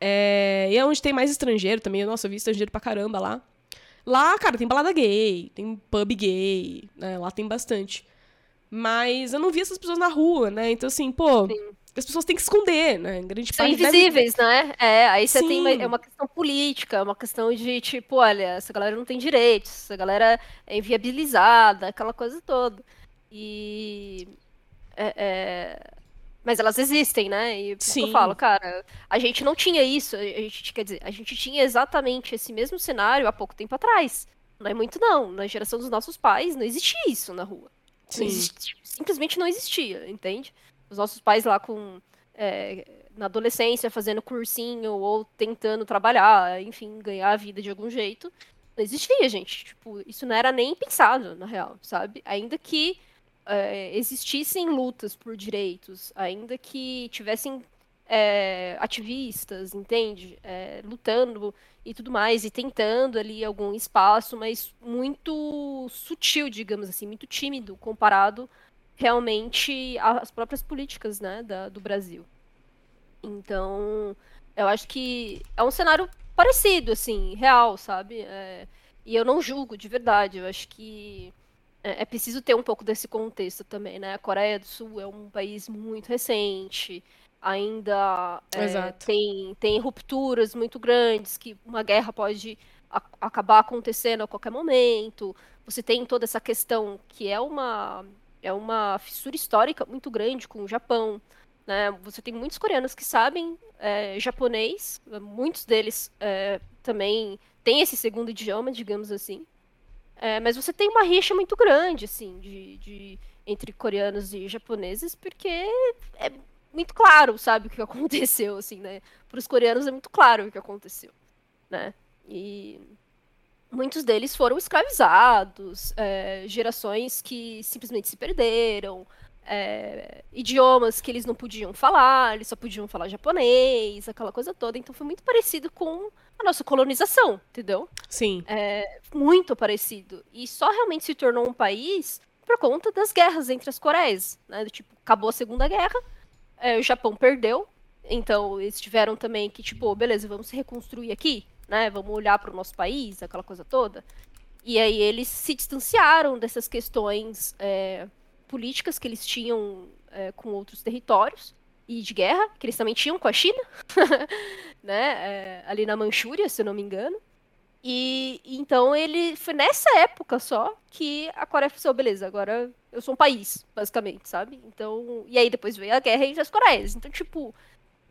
É, e é onde tem mais estrangeiro também. Nossa, eu vi estrangeiro pra caramba lá. Lá, cara, tem balada gay, tem pub gay, né? Lá tem bastante. Mas eu não vi essas pessoas na rua, né? Então, assim, pô, Sim. as pessoas têm que esconder, né? Grande São parte deve- invisíveis, né? É, aí você tem uma, Sim. é uma questão política, é uma questão de, tipo, olha, essa galera não tem direitos, essa galera é inviabilizada, aquela coisa toda. E. é- é, Mas elas existem, né? E por Sim. eu falo, cara, a gente não tinha isso, a gente, quer dizer, a gente tinha exatamente esse mesmo cenário há pouco tempo atrás. Não é muito, não. Na geração dos nossos pais, não existia isso na rua. Não Sim. existia- simplesmente não existia, entende? Os nossos pais lá com é, na adolescência fazendo cursinho ou tentando trabalhar, enfim, ganhar a vida de algum jeito, não existia, gente. Tipo, isso não era nem pensado, na real, sabe? Ainda que é, existissem lutas por direitos, ainda que tivessem é, ativistas, entende? É, lutando e tudo mais, e tentando ali algum espaço, mas muito sutil, digamos assim, muito tímido comparado realmente às próprias políticas, né, da- do Brasil. Então, eu acho que é um cenário parecido, assim, real, sabe? É, e eu não julgo, de verdade. Eu acho que é, é preciso ter um pouco desse contexto também, né? A Coreia do Sul é um país muito recente, ainda é, tem, tem rupturas muito grandes, que uma guerra pode a- acabar acontecendo a qualquer momento. Você tem toda essa questão que é uma, é uma fissura histórica muito grande com o Japão. Né? Você tem muitos coreanos que sabem é, japonês, muitos deles é, também têm esse segundo idioma, digamos assim. É, mas você tem uma rixa muito grande, assim, de, de- entre coreanos e japoneses, porque é muito claro, sabe, o que aconteceu, assim, né? Para os coreanos é muito claro o que aconteceu, né? E muitos deles foram escravizados, é, gerações que simplesmente se perderam, é, idiomas que eles não podiam falar, eles só podiam falar japonês, aquela coisa toda. Então foi muito parecido com a nossa colonização, entendeu? Sim. muito parecido. E só realmente se tornou um país por conta das guerras entre as Coreias. Né? Tipo, acabou a Segunda Guerra, é, o Japão perdeu, então eles tiveram também que, tipo, beleza, vamos se reconstruir aqui, né? Vamos olhar para o nosso país, aquela coisa toda. E aí eles se distanciaram dessas questões é, políticas que eles tinham é, com outros territórios e de guerra, que eles também tinham com a China, né? É, ali na Manchúria, se eu não me engano. E então ele foi nessa época só que a Coreia falou, assim, beleza, agora eu sou um país, basicamente, sabe? Então, e aí depois veio a guerra entre as Coreias. Então, tipo,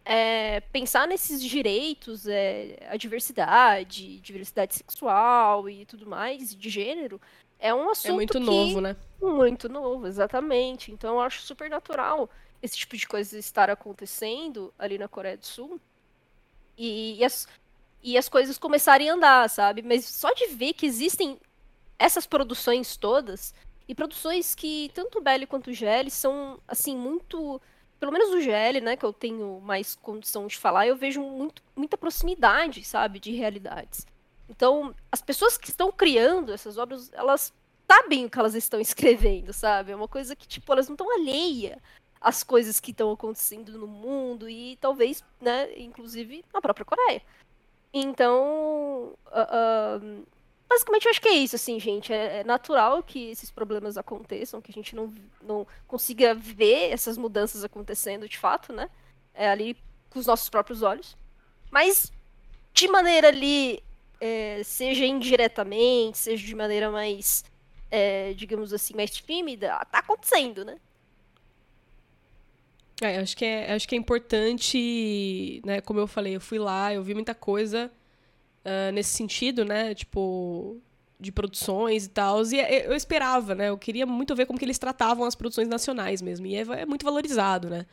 é, pensar nesses direitos, é, a diversidade, diversidade sexual e tudo mais, de gênero, é um assunto É muito que... novo, né? Muito novo, exatamente. Então eu acho super natural esse tipo de coisa estar acontecendo ali na Coreia do Sul. E, e as, e as coisas começarem a andar, sabe? Mas só de ver que existem essas produções todas, e produções que tanto o Belly quanto o GL são, assim, muito. Pelo menos o GL, né, que eu tenho mais condição de falar, eu vejo muito, muita proximidade, sabe, de realidades. Então, as pessoas que estão criando essas obras, elas sabem o que elas estão escrevendo, sabe? É uma coisa que, tipo, elas não estão alheia às coisas que estão acontecendo no mundo e talvez, né, inclusive na própria Coreia. Então, uh, uh, basicamente eu acho que é isso, assim, gente. É, é, natural que esses problemas aconteçam, que a gente não, não consiga ver essas mudanças acontecendo de fato, né? É ali com os nossos próprios olhos. Mas, de maneira ali, é, seja indiretamente, seja de maneira mais, é, digamos assim, mais tímida, tá acontecendo, né? É, acho que é, acho que é importante, né? Como eu falei, eu fui lá, eu vi muita coisa uh, nesse sentido, né? Tipo, de produções e tal. E é, eu esperava, né? Eu queria muito ver como que eles tratavam as produções nacionais mesmo. E é, é muito valorizado, né?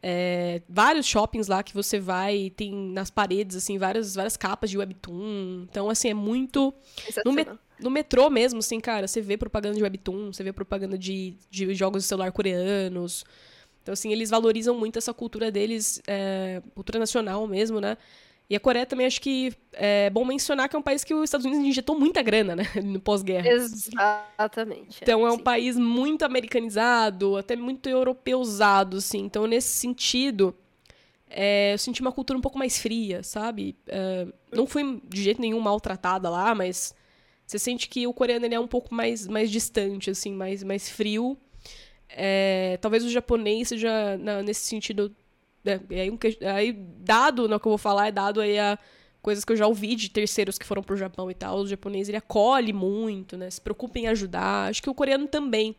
É, vários shoppings lá que você vai, tem nas paredes, assim, várias, várias capas de webtoon. Então, assim, é muito. No, me, no metrô mesmo, assim, cara, você vê propaganda de webtoon, você vê propaganda de, de jogos de celular coreanos. Então, assim, eles valorizam muito essa cultura deles, é, cultura nacional mesmo, né? E a Coreia também acho que é bom mencionar que é um país que os Estados Unidos injetou muita grana, né? No pós-guerra. Exatamente. Então é um sim. país muito americanizado, até muito europeuzado, assim. Então, nesse sentido, é, eu senti uma cultura um pouco mais fria, sabe? É, não fui de jeito nenhum maltratada lá, mas você sente que o coreano ele é um pouco mais, mais distante, assim, mais, mais frio. É, talvez o japonês seja, na, nesse sentido, né? Aí, um aí, dado no né, que eu vou falar, é dado aí a coisas que eu já ouvi de terceiros que foram pro Japão e tal. O japonês, ele acolhe muito, né? Se preocupa em ajudar. Acho que o coreano também.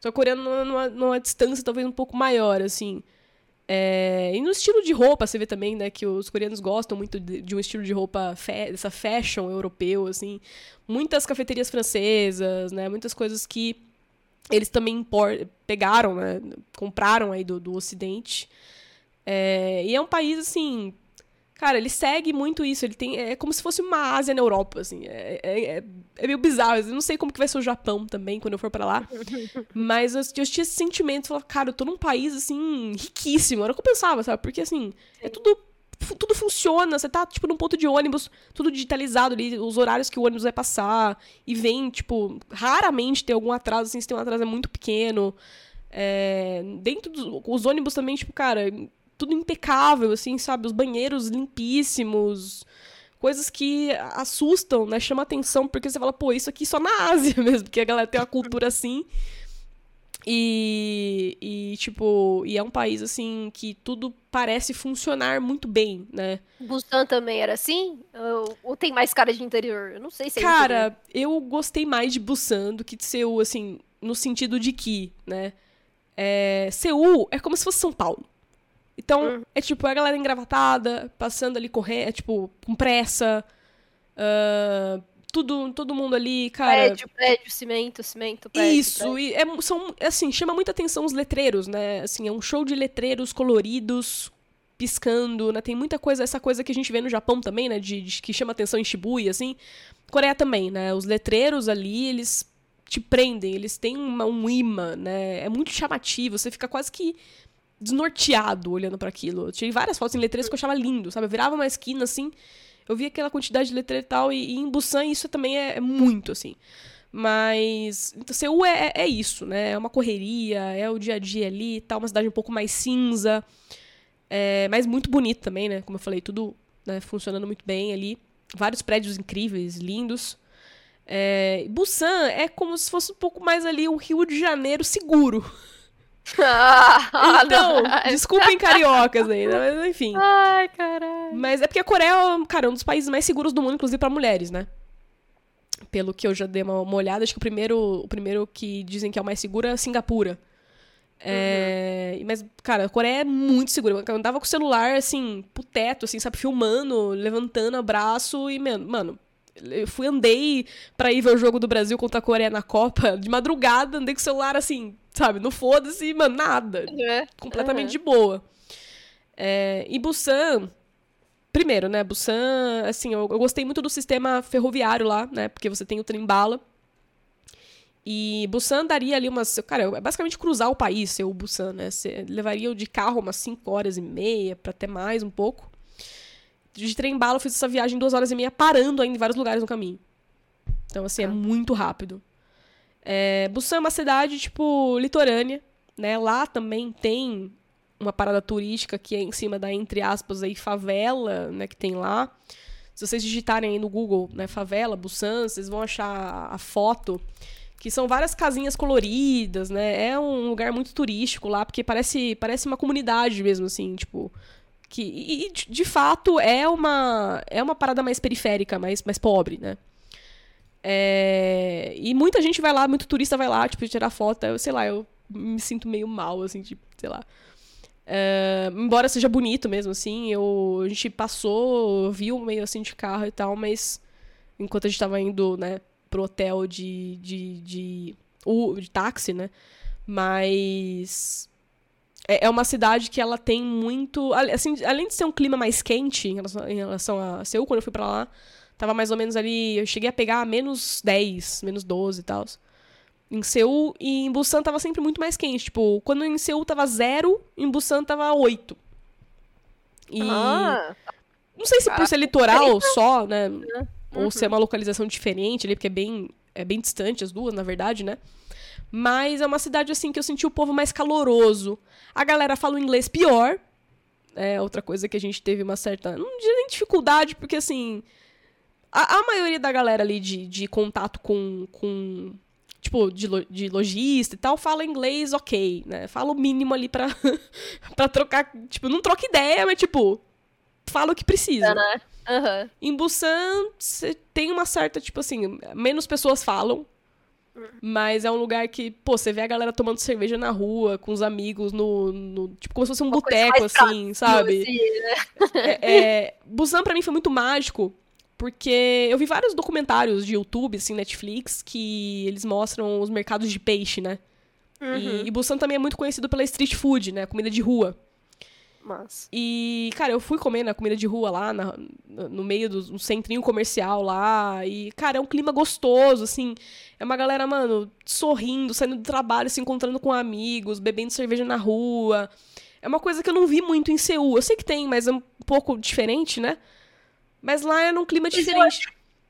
Só o coreano numa, numa distância talvez um pouco maior, assim. É... E no estilo de roupa, você vê também, né, que os coreanos gostam muito de, de um estilo de roupa, dessa fashion europeu, assim. Muitas cafeterias francesas, né, muitas coisas que eles também pegaram, né, compraram aí do, do ocidente. É, e é um país, assim. Cara, ele segue muito isso. Ele tem. É como se fosse uma Ásia na Europa, assim. É, é, é, é meio bizarro. Eu não sei como que vai ser o Japão também, quando eu for para lá. Mas eu, eu, tinha esse sentimento. Falar, cara, eu tô num país, assim, riquíssimo. Era o que eu pensava, sabe? Porque, assim, é tudo tudo funciona, você tá, tipo, num ponto de ônibus, tudo digitalizado ali, os horários que o ônibus vai passar, e vem, tipo, raramente tem algum atraso, assim, se tem um atraso é muito pequeno. É, dentro dos ônibus também, tipo, cara, tudo impecável, assim, sabe? Os banheiros limpíssimos. Coisas que assustam, né? Chama atenção, porque você fala, pô, isso aqui só na Ásia mesmo, porque a galera tem uma cultura assim. E, e, tipo, e é um país, assim, que tudo parece funcionar muito bem, né? Busan também era assim? Ou, ou, tem mais cara de interior? Eu não sei se é Cara, interior. eu gostei mais de Busan do que de Seul, assim, no sentido de que, né? É, Seul é como se fosse São Paulo. Então, uhum. é tipo, a galera engravatada, passando ali correndo, é, tipo, com pressa. Uh, tudo, todo mundo ali, cara. Prédio, prédio, cimento, cimento, prédio. Isso, prédio. e é, são, assim, chama muita atenção os letreiros, né? Assim, é um show de letreiros coloridos, piscando, né? Tem muita coisa, essa coisa que a gente vê no Japão também, né? De, de que chama atenção em Shibuya, assim. Coreia também, né? Os letreiros ali, eles te prendem, eles têm uma, um imã, né? É muito chamativo, você fica quase que desnorteado olhando para aquilo. Eu tirei várias fotos em letreiros que eu achava lindo, sabe? Eu virava uma esquina assim, eu via aquela quantidade de letreiro e tal, e, e em Busan isso também é, é, muito, assim. Mas. Então, Seul é, é, isso, né? É uma correria, é o dia a dia ali tal, uma cidade um pouco mais cinza. É, mas muito bonito também, né? Como eu falei, tudo né, funcionando muito bem ali. Vários prédios incríveis, lindos. É, Busan é como se fosse um pouco mais ali um Rio de Janeiro seguro. Ah, então, desculpem cariocas aí, né? mas enfim. Ai, caralho. Mas é porque a Coreia é, cara, um dos países mais seguros do mundo, inclusive para mulheres, né? Pelo que eu já dei uma, uma olhada, acho que o primeiro, o primeiro que dizem que é o mais seguro é Singapura. É, Mas, cara, a Coreia é muito segura. Eu andava com o celular, assim, pro teto, assim, sabe? Filmando, levantando abraço e, mano, eu fui, andei pra ir ver o jogo do Brasil contra a Coreia na Copa, de madrugada, andei com o celular, assim, sabe? Não foda-se, mano, nada. É. Completamente Uhum. de boa. É, e Busan, primeiro, né? Busan, assim, eu, eu gostei muito do sistema ferroviário lá, né? Porque você tem o trem-bala. E Busan daria ali umas. Cara, é basicamente cruzar o país, ser o Busan, né? Você levaria de carro umas 5 horas e meia, pra até mais um pouco. De trem-bala, eu fiz essa viagem em 2 horas e meia, parando ainda em vários lugares no caminho. Então, assim, é Tá. muito rápido. É, Busan é uma cidade, tipo, litorânea, né? Lá também tem uma parada turística que é em cima da, entre aspas, aí, favela, né, que tem lá. Se vocês digitarem aí no Google, né, favela, Busan, vocês vão achar a foto, que são várias casinhas coloridas, né? É um lugar muito turístico lá, porque parece, parece uma comunidade mesmo, assim, tipo... Que, e, de- de fato, é uma, é uma parada mais periférica, mais, mais pobre, né? É, e muita gente vai lá, muito turista vai lá, tipo, tirar foto. Eu, sei lá, eu me sinto meio mal, assim, tipo, sei lá. É, embora seja bonito mesmo, assim, eu, a gente passou, viu meio assim de carro e tal, mas enquanto a gente tava indo, né, pro hotel de, de, de, u- de táxi, né, mas é, é uma cidade que ela tem muito, assim, além de ser um clima mais quente em relação, em relação a Seul, quando eu fui pra lá, tava mais ou menos ali, eu cheguei a pegar menos 10, menos 12 e tal. Em Seul e em Busan tava sempre muito mais quente. Tipo, quando em Seul tava zero, em Busan tava 8. E Ah, não sei se por ser litoral só, né? Uhum. Ou se é uma localização diferente ali, porque é bem, é bem distante as duas, na verdade, né? Mas é uma cidade, assim, que eu senti o povo mais caloroso. A galera fala o inglês pior. É outra coisa que a gente teve uma certa. Não diria nem dificuldade, porque, assim. A, a maioria da galera ali de, de contato com. com tipo, de, lo- de lojista e tal, fala inglês ok, né? Fala o mínimo ali pra, pra trocar. Tipo, não troca ideia, mas, tipo, fala o que precisa. Aham. Em Busan, você tem uma certa, tipo assim, menos pessoas falam. Mas é um lugar que, pô, você vê a galera tomando cerveja na rua, com os amigos, no. no- tipo, como se fosse um boteco, assim, sabe? Assim, né? É, é, Busan pra mim foi muito mágico, porque eu vi vários documentários de YouTube, assim, Netflix, que eles mostram os mercados de peixe, né? Uhum. E, e Busan também é muito conhecido pela street food, né? Comida de rua. Mas. E, cara, eu fui comer na comida de rua lá, na- no meio do um centrinho comercial lá. E, cara, é um clima gostoso, assim. É uma galera, mano, sorrindo, saindo do trabalho, se encontrando com amigos, bebendo cerveja na rua. É uma coisa que eu não vi muito em Seul. Eu sei que tem, mas é um pouco diferente, né? Mas lá é num clima diferente.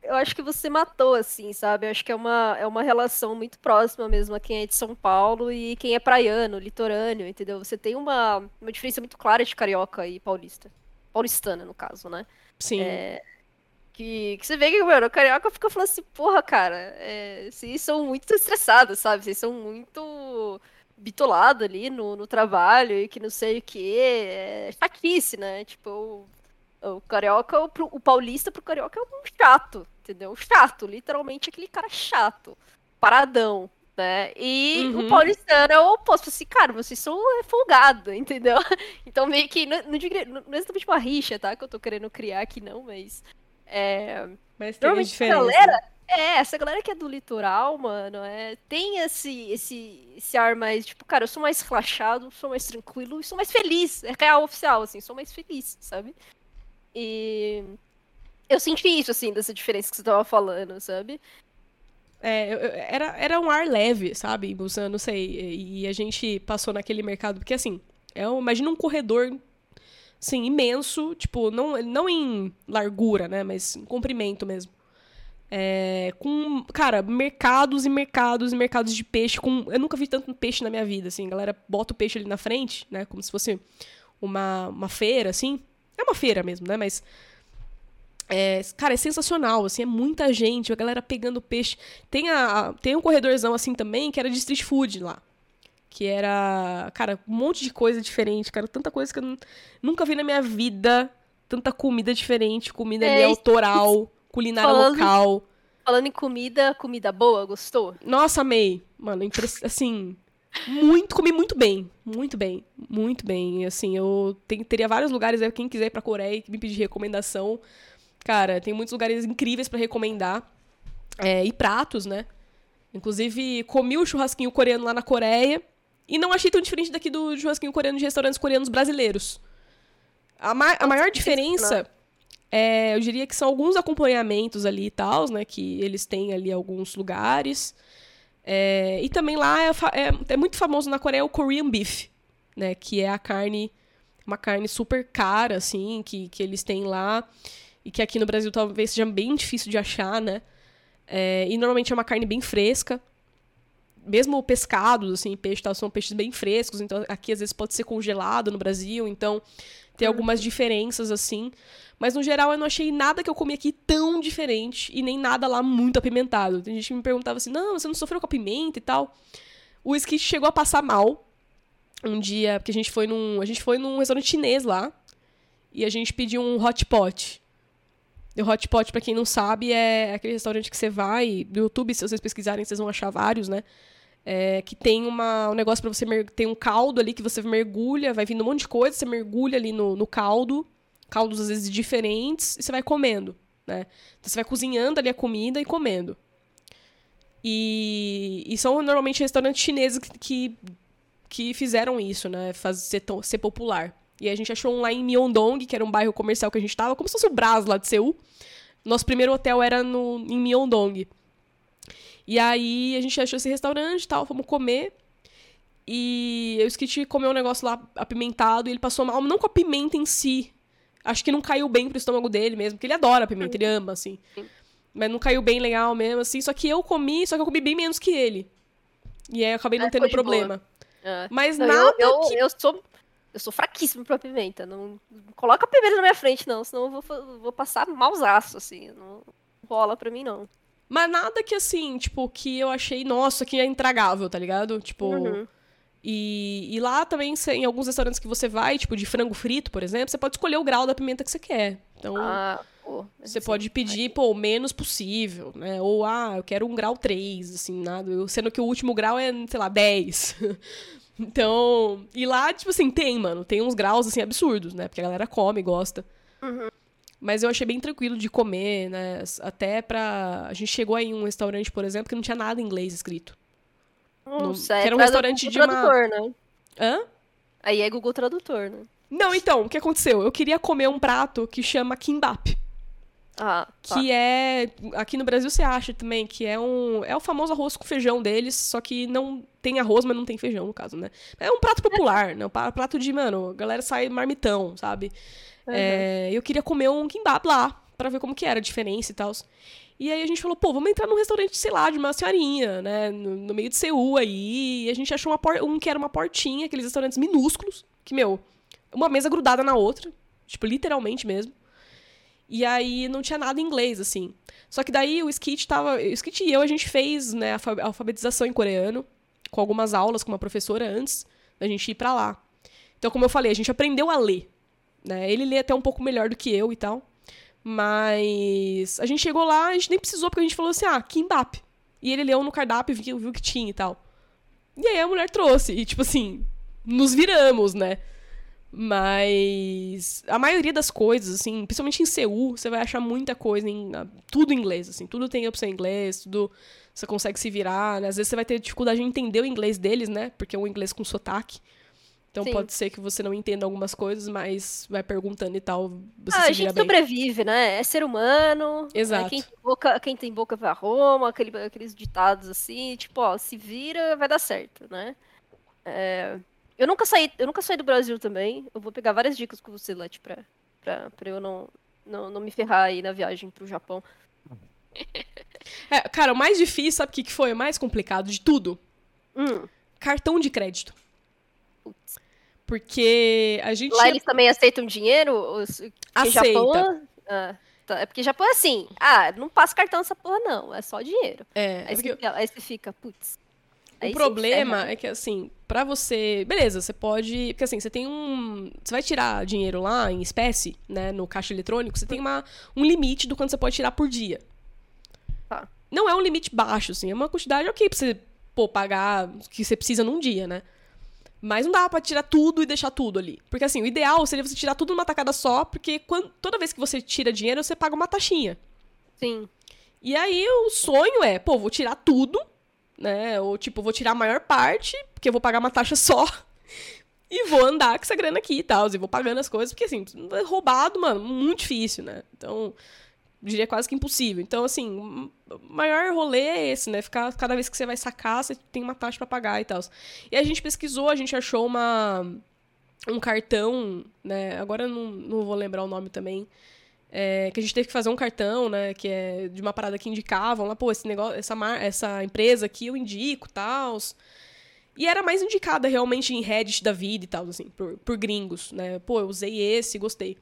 Eu acho que você matou, assim, sabe? Eu acho que é uma, é uma relação muito próxima mesmo a quem é de São Paulo e quem é praiano, litorâneo, entendeu? Você tem uma, uma diferença muito clara de carioca e paulista. Paulistana, no caso, né? Sim. Que, que você vê que, mano, o carioca fica falando assim, porra, cara, é, vocês são muito estressados, sabe? Vocês são muito bitolados ali no, no trabalho e que não sei o que. É chatice, né? Tipo, o, o carioca, o, o paulista pro carioca é um chato, entendeu? Chato, literalmente aquele cara chato, paradão. Né? E Uhum. o paulistano é o oposto, assim, cara, vocês são é, folgado, entendeu? Então meio que, não, não, não é exatamente uma rixa, tá? Que eu tô querendo criar aqui, não, mas é, Mas tem normalmente diferença. galera, é, essa galera que é do litoral, mano, é, tem esse, esse, esse ar mais, tipo, cara, eu sou mais relaxado, sou mais tranquilo e sou mais feliz. É real oficial, assim, sou mais feliz, sabe? E eu senti isso, assim, dessa diferença que você tava falando, sabe? É, eu- eu- era, era um ar leve, sabe, Busan, não sei. E, e a gente passou naquele mercado, porque assim, é um, imagina um corredor, assim, imenso, tipo, não, não em largura, né, mas em comprimento mesmo. É, com, cara, mercados e mercados e mercados de peixe. Com, eu nunca vi tanto peixe na minha vida, assim. A galera bota o peixe ali na frente, né, como se fosse uma, uma feira, assim. É uma feira mesmo, né, mas... É, cara, é sensacional, assim, é muita gente, a galera pegando peixe. Tem, a, tem um corredorzão assim também que era de street food lá. Que era, cara, um monte de coisa diferente, cara. Tanta coisa que eu nu- nunca vi na minha vida. Tanta comida diferente, comida ali É, autoral, culinária falando- local. Falando em comida, comida boa, gostou? Nossa, amei. Mano, impress- assim. Muito, comi muito bem. Muito bem. Muito bem. Assim, eu tem, teria vários lugares aí, quem quiser ir pra Coreia e me pedir recomendação. Cara, tem muitos lugares incríveis para recomendar. É, e pratos, né? Inclusive, comi o churrasquinho coreano lá na Coreia. E não achei tão diferente daqui do churrasquinho coreano de restaurantes coreanos brasileiros. A, ma a maior diferença, é, eu diria que são alguns acompanhamentos ali e tal, né? Que eles têm ali alguns lugares. É, e também lá é, é, é, muito famoso na Coreia o Korean Beef, né? Que é a carne, uma carne super cara, assim, que, que eles têm lá. E que aqui no Brasil talvez seja bem difícil de achar, né? É, e normalmente é uma carne bem fresca mesmo pescados, assim, peixe tal, são peixes bem frescos, então aqui às vezes pode ser congelado no Brasil, então tem algumas diferenças, assim. Mas no geral eu não achei nada que eu comi aqui tão diferente e nem nada lá muito apimentado. Tem gente que me perguntava assim: não, você não sofreu com a pimenta e tal. O Skit chegou a passar mal um dia, porque a gente foi num. A gente foi num restaurante chinês lá. E a gente pediu um hot pot. O hot pot, pra quem não sabe, é aquele restaurante que você vai. No YouTube, se vocês pesquisarem, vocês vão achar vários, né? É, que tem uma, um negócio para você tem um caldo ali que você mergulha, vai vindo um monte de coisa, você mergulha ali no, no caldo, caldos às vezes diferentes, e você vai comendo, né? Então você vai cozinhando ali a comida e comendo. E, e são normalmente restaurantes chineses que, que, que fizeram isso, né? Fazer ser, ser popular. E a gente achou um lá em Myeongdong, que era um bairro comercial que a gente tava, como se fosse o Brás lá de Seul. Nosso primeiro hotel era no, em Myeongdong. E aí a gente achou esse restaurante e tal, fomos comer. E eu esqueci de comer um negócio lá apimentado e ele passou mal, não com a pimenta em si. Acho que não caiu bem pro estômago dele mesmo, porque ele adora a pimenta, ele ama, assim. Mas não caiu bem legal mesmo, assim. Só que eu comi, só que eu comi bem menos que ele. E aí eu acabei não tendo problema. É. Mas não, nada. Eu, eu, que... eu, sou. Eu sou fraquíssimo pra pimenta. Não, não coloca a pimenta na minha frente, não. Senão eu vou, vou passar mausaço, assim. Não rola pra mim, não. Mas nada que assim, tipo, que eu achei, nossa, que é intragável, tá ligado? Tipo. Uhum. E, e lá também, em alguns restaurantes que você vai, tipo, de frango frito, por exemplo, você pode escolher o grau da pimenta que você quer. Então, ah, pô, você pode pedir, pô, o menos possível, né? Ou, ah, eu quero um grau 3, assim, nada. Sendo que o último grau é, sei lá, 10. então, e lá, tipo assim, tem, mano, tem uns graus, assim, absurdos, né? Porque a galera come, gosta. Uhum. Mas eu achei bem tranquilo de comer, né? Até pra. A gente chegou aí em um restaurante, por exemplo, que não tinha nada em inglês escrito. Hum, no... Que era um restaurante de uma. Tradutor, né? Hã? Aí é Google Tradutor, né? Não, então, o que aconteceu? Eu queria comer um prato que chama kimbap. Ah, tá. Que é. Aqui no Brasil você acha também, que é um. É o famoso arroz com feijão deles, só que não tem arroz, mas não tem feijão, no caso, né? É um prato popular, né? Um prato de, mano, a galera sai marmitão, sabe? Uhum. É, eu queria comer um kimbap lá, para ver como que era a diferença e tal. E aí a gente falou, pô, vamos entrar num restaurante, sei lá, de uma senhorinha, né? No, no meio de Seul aí. E a gente achou uma um que era uma portinha, aqueles restaurantes minúsculos, que, meu, uma mesa grudada na outra. Tipo, literalmente mesmo. E aí não tinha nada em inglês, assim. Só que daí o Skit tava. O Skit e eu, a gente fez, né, a alfabetização em coreano, com algumas aulas com uma professora antes da gente ir para lá. Então, como eu falei, a gente aprendeu a ler. Né? Ele lê até um pouco melhor do que eu e tal. Mas a gente chegou lá, a gente nem precisou, porque a gente falou assim, ah, kimbap. E ele leu no cardápio, viu, viu que tinha e tal. E aí a mulher trouxe. E, tipo assim, nos viramos, né? Mas a maioria das coisas, assim, principalmente em Seul, você vai achar muita coisa em tudo em inglês, assim, tudo tem opção em inglês, tudo você consegue se virar, né? Às vezes você vai ter dificuldade em entender o inglês deles, né? Porque é um inglês com sotaque. Então Sim. pode ser que você não entenda algumas coisas, mas vai perguntando e tal. Você ah, a gente sobrevive, né? É ser humano. Né? Exato. Quem, tem boca, quem tem boca vai a Roma, aquele, aqueles ditados assim, tipo, ó, se vira, vai dar certo, né? É, eu nunca saí, eu nunca saí do Brasil também. Eu vou pegar várias dicas com você, Leti, pra, pra, pra eu não, não, não me ferrar aí na viagem pro Japão. É, cara, o mais difícil, sabe o que foi? O mais complicado de tudo? Hum. Cartão de crédito. Putz. Porque a gente. Lá eles também aceitam dinheiro? Os... Aceita. Japão... Ah, tá. É porque Japão é assim. Ah, não passa cartão nessa porra, não. É só dinheiro. É. Aí, é porque... você, aí você fica, putz. O problema é que, assim, para você. Beleza, você pode. Porque, assim, você tem um. Você vai tirar dinheiro lá em espécie, né? No caixa eletrônico, você tem uma, um limite do quanto você pode tirar por dia. Tá. Não é um limite baixo, assim. É uma quantidade ok pra você pô, pagar o que você precisa num dia, né? Mas não dá pra tirar tudo e deixar tudo ali. Porque assim, o ideal seria você tirar tudo numa tacada só, porque quando, toda vez que você tira dinheiro, você paga uma taxinha. Sim. E aí o sonho é, pô, vou tirar tudo, né? Ou tipo, vou tirar a maior parte, porque eu vou pagar uma taxa só. E vou andar com essa grana aqui e tal. E vou pagando as coisas, porque assim, roubado, mano, muito difícil, né? Então, diria quase que impossível. Então, assim, o maior rolê é esse, né? Ficar, cada vez que você vai sacar, você tem uma taxa para pagar e tal. E a gente pesquisou, a gente achou uma um cartão, né? Agora eu não, não vou lembrar o nome também. É, que a gente teve que fazer um cartão, né? Que é de uma parada que indicavam lá, pô, esse negócio, essa, mar, essa empresa aqui eu indico, tal. E era mais indicada realmente em Reddit da vida e tal, assim, por, por gringos, né? Pô, eu usei esse, gostei.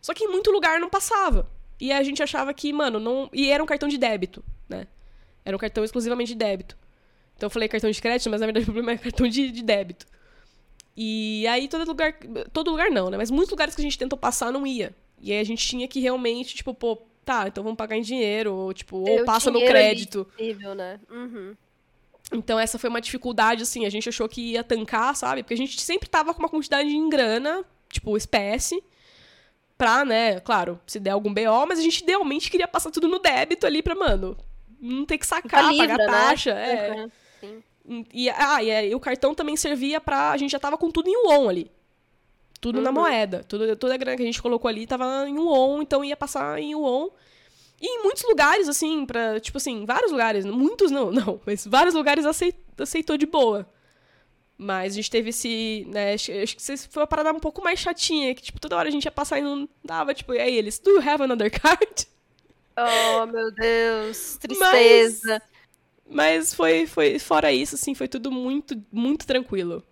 Só que em muito lugar não passava. E a gente achava que, mano, não. E era um cartão de débito, né? Era um cartão exclusivamente de débito. Então eu falei cartão de crédito, mas na verdade o problema é cartão de, de débito. E aí todo lugar. Todo lugar não, né? Mas muitos lugares que a gente tentou passar não ia. E aí a gente tinha que realmente, tipo, pô, tá, então vamos pagar em dinheiro, ou tipo, ou passa no crédito. Disponível, né? Uhum. Então essa foi uma dificuldade, assim, a gente achou que ia tancar, sabe? Porque a gente sempre tava com uma quantidade em grana, tipo, espécie, pra, né, claro, se der algum BO, mas a gente idealmente queria passar tudo no débito ali pra, mano, não ter que sacar, livre, pagar né? taxa. É. Uhum, sim. E, ah, e, e, o cartão também servia pra. A gente já tava com tudo em won ali. Tudo uhum. na moeda. Tudo, toda a grana que a gente colocou ali tava em won, então ia passar em won. E em muitos lugares, assim, para tipo assim, vários lugares, muitos não, não, mas vários lugares aceitou, aceitou de boa. Mas a gente teve esse, né, acho, acho que foi uma parada um pouco mais chatinha, que, tipo, toda hora a gente ia passar e não dava, tipo, e aí eles, do you have another card? Oh, meu Deus, tristeza. Mas, mas foi, foi, fora isso, assim, foi tudo muito, muito tranquilo.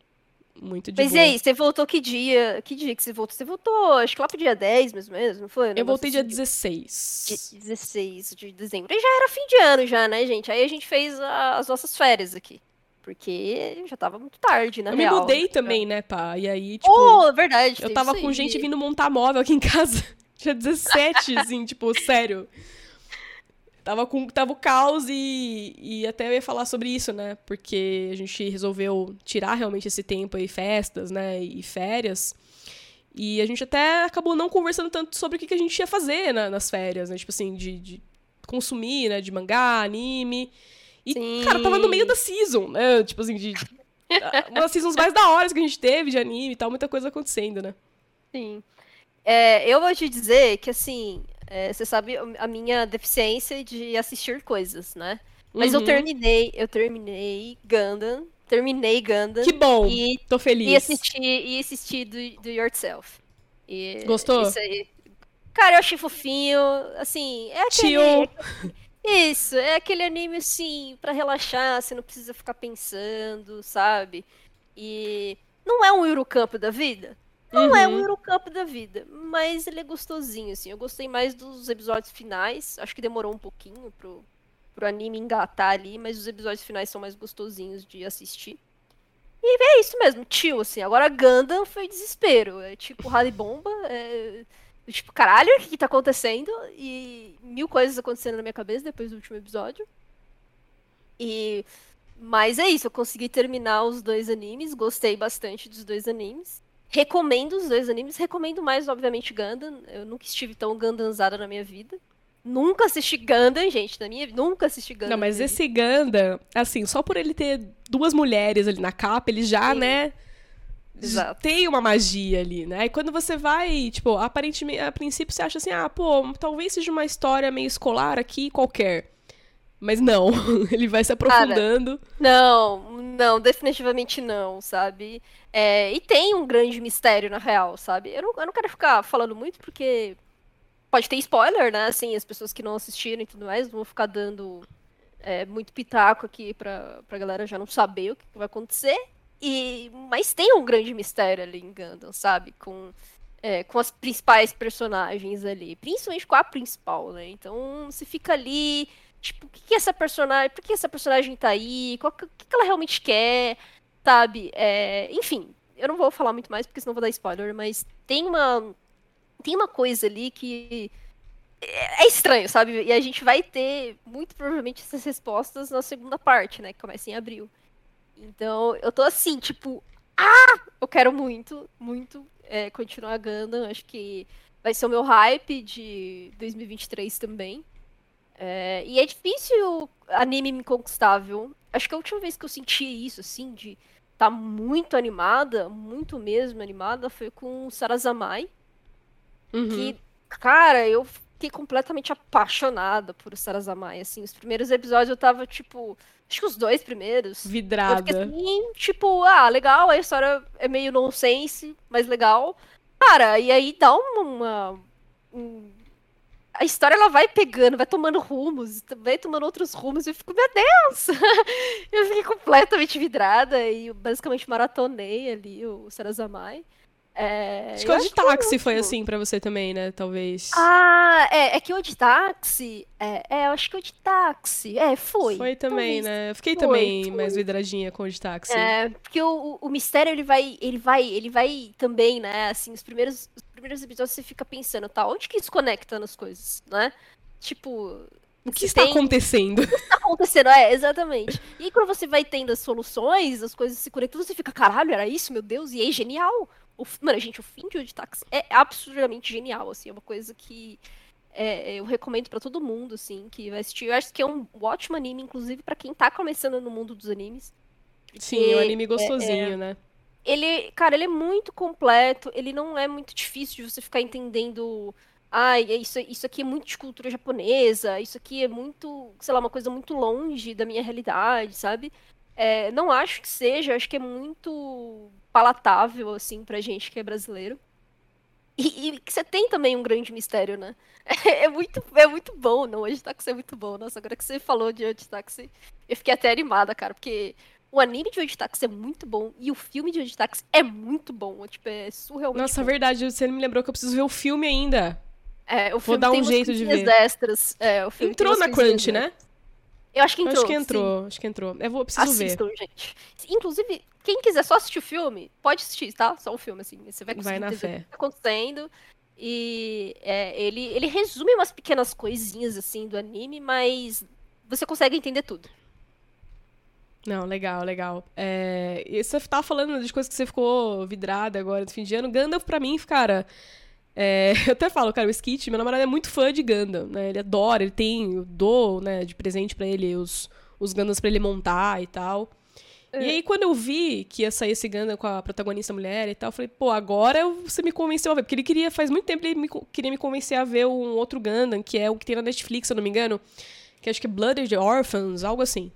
Muito de Mas boa. e aí, você voltou que dia? Que dia que você voltou? Você voltou, acho que lá pro dia 10 mesmo, mesmo não foi? Eu voltei dia 16. 16 de dezembro. E já era fim de ano já, né, gente? Aí a gente fez a, as nossas férias aqui. Porque já tava muito tarde, na eu real. Eu me mudei né? também, né, pá? E aí, tipo... Oh, verdade. Eu tava com gente vindo montar móvel aqui em casa. Dia 17, assim, tipo, sério. Tava, com, tava o caos e, e até eu ia falar sobre isso, né? Porque a gente resolveu tirar realmente esse tempo aí, festas, né? E férias. E a gente até acabou não conversando tanto sobre o que, que a gente ia fazer na, nas férias, né? Tipo assim, de, de consumir, né? De mangá, anime. E, Sim. cara, tava no meio da season, né? Tipo assim, de. uma das seasons mais da hora que a gente teve de anime e tal, muita coisa acontecendo, né? Sim. É, eu vou te dizer que, assim, é, você sabe a minha deficiência de assistir coisas, né? Mas uhum. eu terminei, eu terminei Gundam, terminei Gundam. Que bom, e, tô feliz. E assisti, e assisti do, do Yourself. E Gostou? Aí, cara, eu achei fofinho, assim, é aquele... Isso, é aquele anime, assim, para relaxar, você não precisa ficar pensando, sabe? E não é um Eurocamp da vida, não uhum. é um uhum. Eurocamp da vida, mas ele é gostosinho, assim. Eu gostei mais dos episódios finais. Acho que demorou um pouquinho pro, pro anime engatar ali, mas os episódios finais são mais gostosinhos de assistir. E é isso mesmo, tio, assim. Agora Gundam foi desespero. É tipo Rally Bomba, é... Tipo, caralho, o que, que tá acontecendo? E mil coisas acontecendo na minha cabeça depois do último episódio. E. Mas é isso, eu consegui terminar os dois animes, gostei bastante dos dois animes. Recomendo os dois animes. Recomendo mais, obviamente, Gundam. Eu nunca estive tão Gundamzada na minha vida. Nunca assisti Gundam, gente, na minha vida. Nunca assisti Gundam. Não, mas esse Gundam, assim, só por ele ter duas mulheres ali na capa, ele já, Sim. né? Exato. Tem uma magia ali, né? E quando você vai, tipo, aparentemente, a princípio você acha assim, ah, pô, talvez seja uma história meio escolar aqui, qualquer. Mas não, ele vai se aprofundando. Cara, não, não, definitivamente não, sabe? É, e tem um grande mistério, na real, sabe? Eu não, eu não quero ficar falando muito porque pode ter spoiler, né? Assim, as pessoas que não assistiram e tudo mais vão ficar dando é, muito pitaco aqui pra, pra galera já não saber o que vai acontecer. E, mas tem um grande mistério ali em Gundam, sabe? Com, é, com as principais personagens ali. Principalmente com a principal, né? Então, você fica ali Tipo, o que, que essa personagem. Por que essa personagem tá aí? o que, que ela realmente quer? Sabe? É, enfim, eu não vou falar muito mais porque senão vou dar spoiler, mas tem uma. Tem uma coisa ali que. É, é estranho, sabe? E a gente vai ter, muito provavelmente, essas respostas na segunda parte, né? Que começa em abril. Então, eu tô assim, tipo, ah! Eu quero muito, muito é, continuar Gundam. Acho que vai ser o meu hype de 2023 também. É, e é difícil anime me conquistar, viu? Acho que a última vez que eu senti isso, assim, de tá muito animada, muito mesmo animada, foi com Sarazamai. Uhum. Que, cara, eu fiquei completamente apaixonada por Sarazamai, assim. Os primeiros episódios eu tava, tipo... Acho que os dois primeiros. Vidrada. Eu fiquei assim, tipo, ah, legal, a história é meio nonsense, mas legal. Cara, e aí dá uma. uma um... A história ela vai pegando, vai tomando rumos, vai tomando outros rumos, e eu fico, meu Deus! eu fiquei completamente vidrada e basicamente maratonei ali o Sarazamai. É, acho que o de táxi foi assim para você também, né? Talvez. Ah, é, é que o de táxi. É, é, eu acho que o de táxi. É, foi. Foi também, talvez. né? Eu fiquei Foi, também foi. mais vidradinha com o de táxi. É, porque o, o, o mistério ele vai, ele vai, ele vai também, né? Assim, os primeiros, os primeiros episódios você fica pensando, tá? Onde que isso conecta nas coisas, né? Tipo, o que está tem- acontecendo? tá acontecendo, é, exatamente. E aí, quando você vai tendo as soluções, as coisas se conectam, você fica, caralho, era isso, meu Deus, e aí, genial. O, mano, gente, o fim de Taxi é absurdamente genial, assim, é uma coisa que é, eu recomendo pra todo mundo, assim, que vai assistir. Eu acho que é um ótimo anime, inclusive, pra quem tá começando no mundo dos animes. Sim, é um anime gostosinho, né? Ele, cara, ele é muito completo, ele não é muito difícil de você ficar entendendo. Ai, é isso, isso aqui é muito de cultura japonesa, isso aqui é muito, sei lá, uma coisa muito longe da minha realidade, sabe? É, não acho que seja, acho que é muito palatável, assim, pra gente que é brasileiro. E, e que você tem também um grande mistério, né? É muito, é muito bom, não, hoje Taxi é muito bom. Nossa, agora que você falou de Hoje Taxi, eu fiquei até animada, cara, porque o anime de Hoje Taxi é muito bom e o filme de Hoje Taxi é muito bom. Tipo, é surrealmente Nossa, bom. verdade, você me lembrou que eu preciso ver o filme ainda. É, o filme dar tem um jeito de ver. extras. É, Entrou na Crunch, né? Eu acho que entrou. acho que sim. entrou, acho que entrou. Eu vou, preciso ver. Assistam, gente. Inclusive, quem quiser só assistir o filme, pode assistir, tá? Só o filme, assim. Você vai conseguir Vai na fé. o que tá acontecendo. E é, ele, ele resume umas pequenas coisinhas, assim, do anime, mas você consegue entender tudo. Não, legal, legal. É, e você tava falando de coisas que você ficou vidrada agora no fim de ano. Gandalf, pra mim, cara. É, eu até falo, cara, o Skit, meu namorado é muito fã de Gundam, né? Ele adora, ele tem, eu dou, né, de presente pra ele os, os Gundams pra ele montar e tal. É. E aí, quando eu vi que ia sair esse Gundam com a protagonista mulher e tal, eu falei, pô, agora você me convenceu a ver. Porque ele queria, faz muito tempo, ele me queria me convencer a ver um outro Gundam, que é o que tem na Netflix, se eu não me engano. Que acho que é Blooded Orphans, algo assim.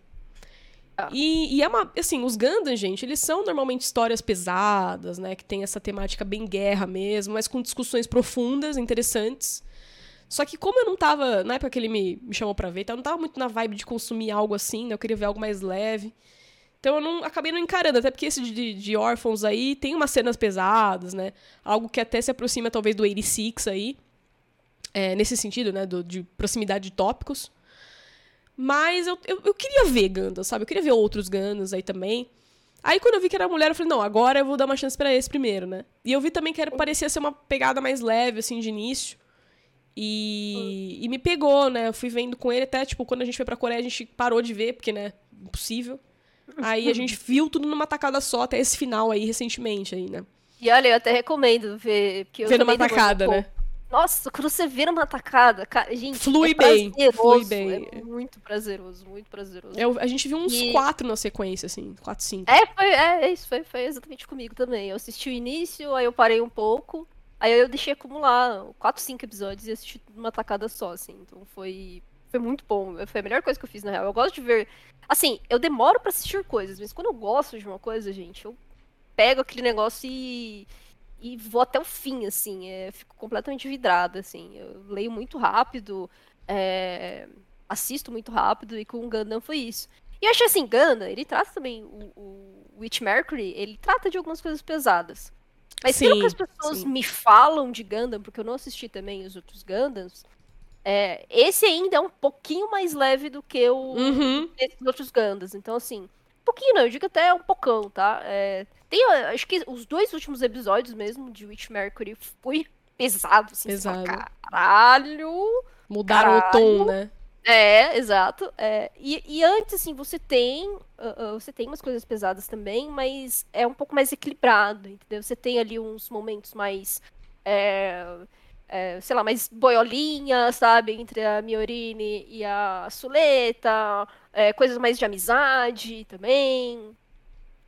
Ah. E, e é uma, assim, os Gundam, gente, eles são normalmente histórias pesadas, né? Que tem essa temática bem guerra mesmo, mas com discussões profundas, interessantes. Só que como eu não tava, na época que ele me, me chamou pra ver, então eu não tava muito na vibe de consumir algo assim, né? Eu queria ver algo mais leve. Então eu não, acabei não encarando, até porque esse de, de Orphans aí tem umas cenas pesadas, né? Algo que até se aproxima talvez do 86 aí. É, nesse sentido, né? Do, de proximidade de tópicos. Mas eu, eu, eu queria ver Gundam, sabe? Eu queria ver outros Gundams aí também. Aí quando eu vi que era mulher, eu falei, não, agora eu vou dar uma chance pra esse primeiro, né? E eu vi também que era, parecia ser uma pegada mais leve, assim, de início. E, e me pegou, né? Eu fui vendo com ele até, tipo, quando a gente foi pra Coreia, a gente parou de ver, porque, né, impossível. Aí a gente viu tudo numa tacada só, até esse final aí, recentemente aí, né? E olha, eu até recomendo ver. Porque eu Ver demorei tacada, né? Nossa, quando você vê numa tacada, cara, gente, Flui é bem, flui bem. É muito prazeroso, muito prazeroso. Eu- a gente viu uns E- quatro na sequência, assim, quatro, cinco. É, foi, é, é isso, foi, foi exatamente comigo também. Eu assisti o início, aí eu parei um pouco, aí eu deixei acumular 4, 5 episódios e assisti tudo numa tacada só, assim. Então foi, foi muito bom. Foi a melhor coisa que eu fiz, na real. Eu gosto de ver. Assim, eu demoro pra assistir coisas, mas quando eu gosto de uma coisa, gente, eu pego aquele negócio e. E vou até o fim, assim. é, fico completamente vidrada, assim. Eu leio muito rápido, é, assisto muito rápido, e com o Gundam foi isso. E eu achei assim, Gundam, ele trata também o, o Witch Mercury, ele trata de algumas coisas pesadas. Mas pelo que as Sim, pessoas sim. me falam de Gundam, porque eu não assisti também os outros Gundams, é, esse ainda é um pouquinho mais leve do que o Uhum. outros Gundams. Então, assim, pouquinho não, eu digo até um pocão, tá? É, tem, acho que os dois últimos episódios mesmo de Witch Mercury foi pesado, assim, você fala, Pesado. caralho. Mudaram o tom, Caralho. né? É, exato. É, e, e antes, assim, você tem. Uh, uh, você tem umas coisas pesadas também, mas é um pouco mais equilibrado, entendeu? Você tem ali uns momentos mais. É, é, sei lá, mais boiolinha, sabe? Entre a Miorine e a Suleta. É, coisas mais de amizade também.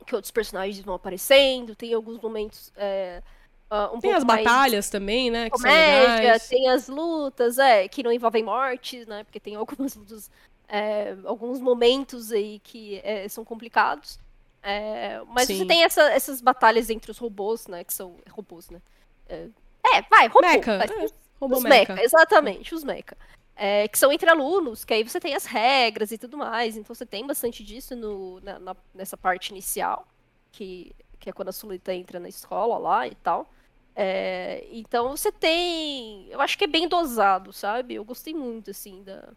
Que outros personagens vão aparecendo. Tem alguns momentos. É, uh, um tem as batalhas também, né? comédia, tem as lutas, é, que não envolvem mortes, né? Porque tem algumas lutas. É, alguns momentos aí que é, são complicados. É, mas Sim. você tem essa, essas batalhas entre os robôs, né? Que são robôs, né? É, vai, robô. Mecha. Vai, é, robô os mecha. mecha. Exatamente, os mecha. É, que são entre alunos, que aí você tem as regras e tudo mais. Então você tem bastante disso no, na, na, nessa parte inicial, que, que é quando a Sulita entra na escola lá e tal. É, então você tem. Eu acho que é bem dosado, sabe? Eu gostei muito, assim, da,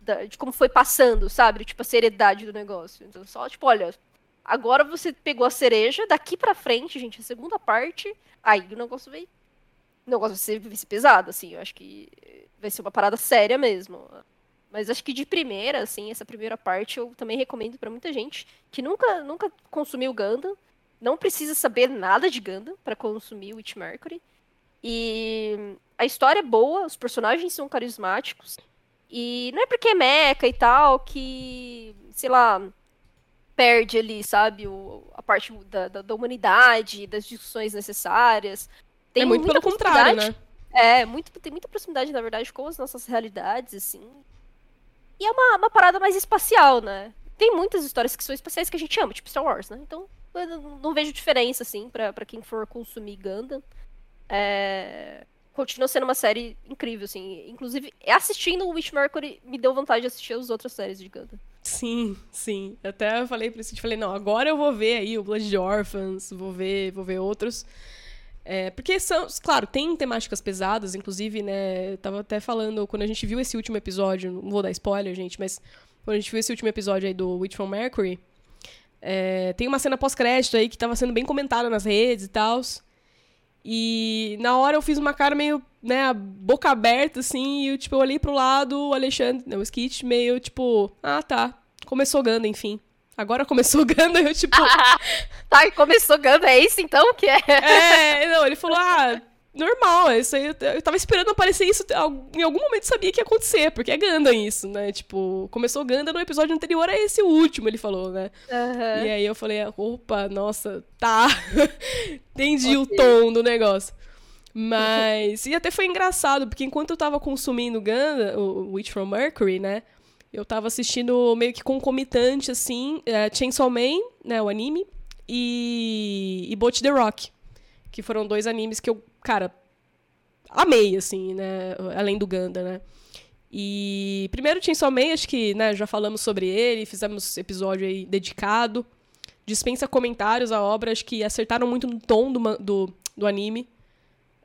da, de como foi passando, sabe? Tipo, a seriedade do negócio. Então, só, tipo, olha, agora você pegou a cereja, daqui pra frente, gente, a segunda parte, aí o negócio veio negócio vai ser, vai ser pesado, assim. Eu acho que vai ser uma parada séria mesmo. Mas acho que de primeira, assim, essa primeira parte eu também recomendo para muita gente que nunca, nunca consumiu Gundam, não precisa saber nada de Gundam para consumir Witch Mercury. E a história é boa, os personagens são carismáticos. E não é porque é meca e tal que, sei lá, perde ali, sabe, o, a parte da, da, da humanidade, das discussões necessárias. Tem é muito pelo contrário, né? É, muito, tem muita proximidade, na verdade, com as nossas realidades, assim. E é uma, uma parada mais espacial, né? Tem muitas histórias que são espaciais que a gente ama, tipo Star Wars, né? Então, eu não vejo diferença, assim, pra, pra quem for consumir Gundam. É... Continua sendo uma série incrível, assim. Inclusive, assistindo o Witch Mercury me deu vontade de assistir as outras séries de Gundam. Sim, sim. Até eu falei pra isso, falei, não, agora eu vou ver aí o Blood Orphans, vou ver, vou ver outros. É, porque são, claro, tem temáticas pesadas, inclusive, né? Tava até falando, quando a gente viu esse último episódio, não vou dar spoiler, gente, mas quando a gente viu esse último episódio aí do Witch from Mercury, é, tem uma cena pós-crédito aí que tava sendo bem comentada nas redes e tal. E na hora eu fiz uma cara meio, né, boca aberta, assim, e eu, tipo, eu olhei pro lado, o Alexandre, o Skit, meio, tipo, ah, tá, começou Ganda, enfim. Agora começou Ganda, eu tipo. tá, começou Ganda, é isso então que é? É, não, ele falou, ah, normal, é isso aí. Eu, eu tava esperando aparecer isso, em algum momento sabia que ia acontecer, porque é Ganda isso, né? Tipo, começou Ganda no episódio anterior a esse último, ele falou, né? Uhum. E aí eu falei, opa, nossa, tá. Entendi okay. o tom do negócio. Mas. e até foi engraçado, porque enquanto eu tava consumindo Ganda, o Witch from Mercury, né? Eu tava assistindo meio que concomitante, assim, é, Chainsaw Man, né, o anime, e, e Boat the Rock, que foram dois animes que eu, cara, amei, assim, né, além do Ganda, né. E primeiro Chainsaw Man, acho que, né, já falamos sobre ele, fizemos episódio aí dedicado. Dispensa comentários a obra, acho que acertaram muito no tom do, do, do anime.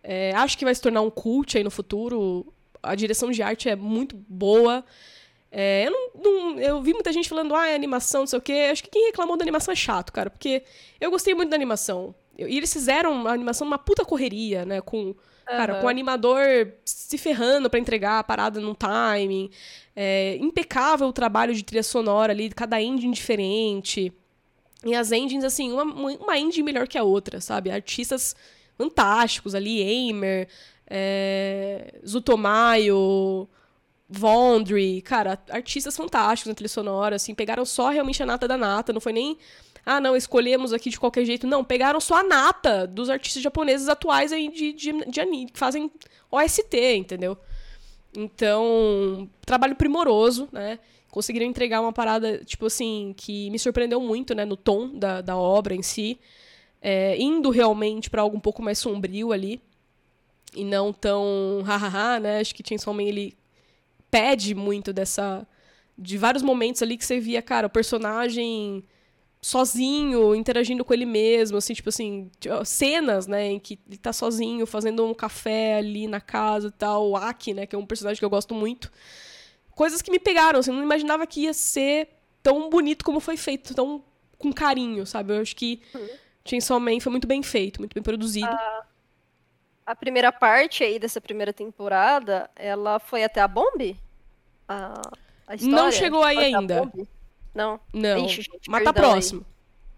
É, acho que vai se tornar um cult aí no futuro. A direção de arte é muito boa. É, eu, não, não, eu vi muita gente falando, ah, é animação, não sei o quê. Acho que quem reclamou da animação é chato, cara, porque eu gostei muito da animação. E eles fizeram a animação uma puta correria, né? Com, uhum. cara, com o animador se ferrando para entregar a parada no timing. É, impecável o trabalho de trilha sonora ali, cada engine diferente. E as engines, assim, uma, uma engine melhor que a outra, sabe? Artistas fantásticos ali, Aimer, é, Zutomayo. Vondry, cara, artistas fantásticos na trilha sonora, assim, pegaram só realmente a nata da nata, não foi nem, ah, não, escolhemos aqui de qualquer jeito, não, pegaram só a nata dos artistas japoneses atuais aí de, de, de anime, que fazem OST, entendeu? Então, trabalho primoroso, né? Conseguiram entregar uma parada, tipo assim, que me surpreendeu muito, né, no tom da, da obra em si, é, indo realmente para algo um pouco mais sombrio ali, e não tão hahaha, né? Acho que Chainsaw Man, ele pede muito dessa. De vários momentos ali que você via, cara, o personagem sozinho, interagindo com ele mesmo, assim, tipo assim, cenas, né, em que ele tá sozinho fazendo um café ali na casa e tal, o Aki, né, que é um personagem que eu gosto muito. Coisas que me pegaram, assim, não imaginava que ia ser tão bonito como foi feito, tão com carinho, sabe? Eu acho que uhum. Chainsaw Man foi muito bem feito, muito bem produzido. Uh, a primeira parte aí dessa primeira temporada, ela foi até a Bomb? Ah. A história? Não chegou aí ainda. Não. Não, Ixi, gente, mas tá perdão aí. próximo.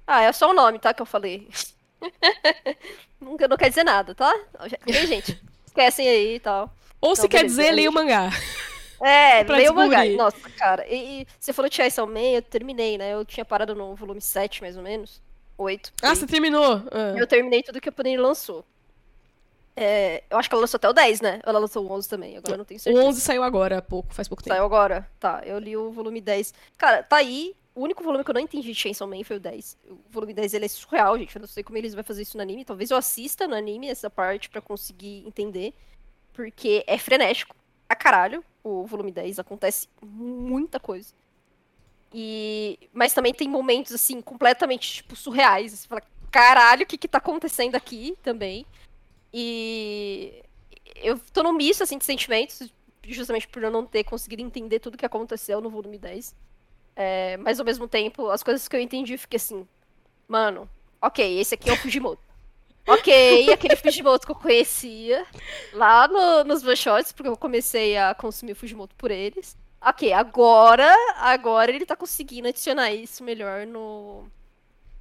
Ah, é só o nome, tá? Que eu falei. Nunca não quer dizer nada, tá? Ei, gente, esquecem aí e tal. Ou se Não, quer dizer, leia o mangá. É, Pra leia o mangá. Nossa, cara. E, e você falou Chainsaw Man, eu terminei, né? Eu tinha parado no volume 7, mais ou menos. 8. Ah, você terminou. Ah. Eu terminei tudo que a Panini lançou. É, eu acho que ela lançou até o 10, né? Ela lançou o 11 também, agora não tenho O certeza. 11 saiu agora, há pouco, faz pouco tempo. Saiu agora? Tá, eu li o volume 10. Cara, tá aí. O único volume que eu não entendi de Chainsaw Man foi o 10. O volume 10 ele é surreal, gente. Eu não sei como eles vão fazer isso no anime. Talvez eu assista no anime essa parte pra conseguir entender. Porque é frenético. A caralho. O volume 10 acontece muita coisa. E... Mas também tem momentos, assim, completamente, tipo, surreais. Você fala, caralho, o que que tá acontecendo aqui também? E eu tô num misto, assim, de sentimentos, justamente por eu não ter conseguido entender tudo que aconteceu no volume 10. É, mas ao mesmo tempo, as coisas que eu entendi, eu fiquei assim, mano, ok, esse aqui é o Fujimoto. ok, aquele Fujimoto que eu conhecia lá no- nos shots, porque eu comecei a consumir Fujimoto por eles. Ok, agora, agora ele tá conseguindo adicionar isso melhor no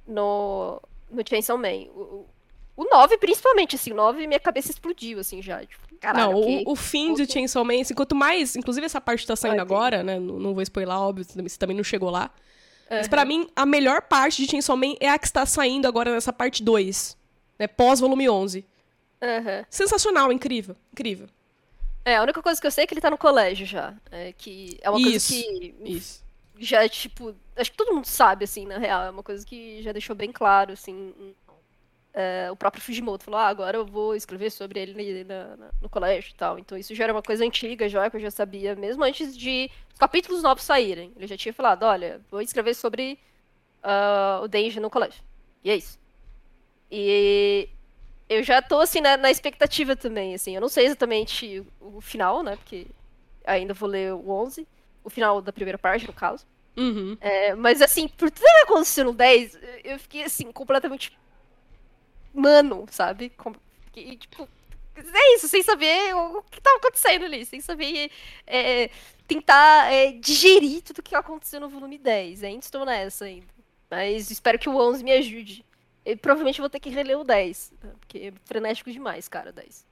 no no Chainsaw Man. O, o 9, principalmente, assim, o 9 minha cabeça explodiu, assim, já. Tipo, caralho, não, ok. o, o fim de. Chainsaw Man, assim, quanto mais, inclusive essa parte tá saindo agora, né, não, não vou spoiler, óbvio, você também não chegou lá. Mas Aham. pra mim, a melhor parte de Chainsaw Man é a que está saindo agora nessa parte 2, né, pós-volume 11. Aham. Sensacional, incrível, incrível. É, a única coisa que eu sei é que ele tá no colégio já. É que é uma Isso. coisa que Isso. já, tipo, acho que todo mundo sabe, assim, na real. É uma coisa que já deixou bem claro, assim. É, o próprio Fujimoto falou, ah, agora eu vou escrever sobre ele na- na- no colégio e tal. Então isso já era uma coisa antiga, já, que eu já sabia, mesmo antes de os capítulos novos saírem. Ele já tinha falado, olha, vou escrever sobre ah, o Denji no colégio. E é isso. E eu já tô, assim, na, na expectativa também, assim. Eu não sei exatamente o, o final, né? Porque ainda vou ler o 11. O final da primeira parte, no caso. Uhum. É, mas, assim, por tudo que aconteceu no 10, eu fiquei, assim, completamente... Mano, sabe? Fiquei, tipo... É isso, sem saber o que tava acontecendo ali. Sem saber é, tentar é, digerir tudo que aconteceu no volume 10. Ainda estou nessa ainda. Mas espero que o 11 me ajude. Eu provavelmente vou ter que reler o 10. né, Porque é frenético demais, cara, o 10.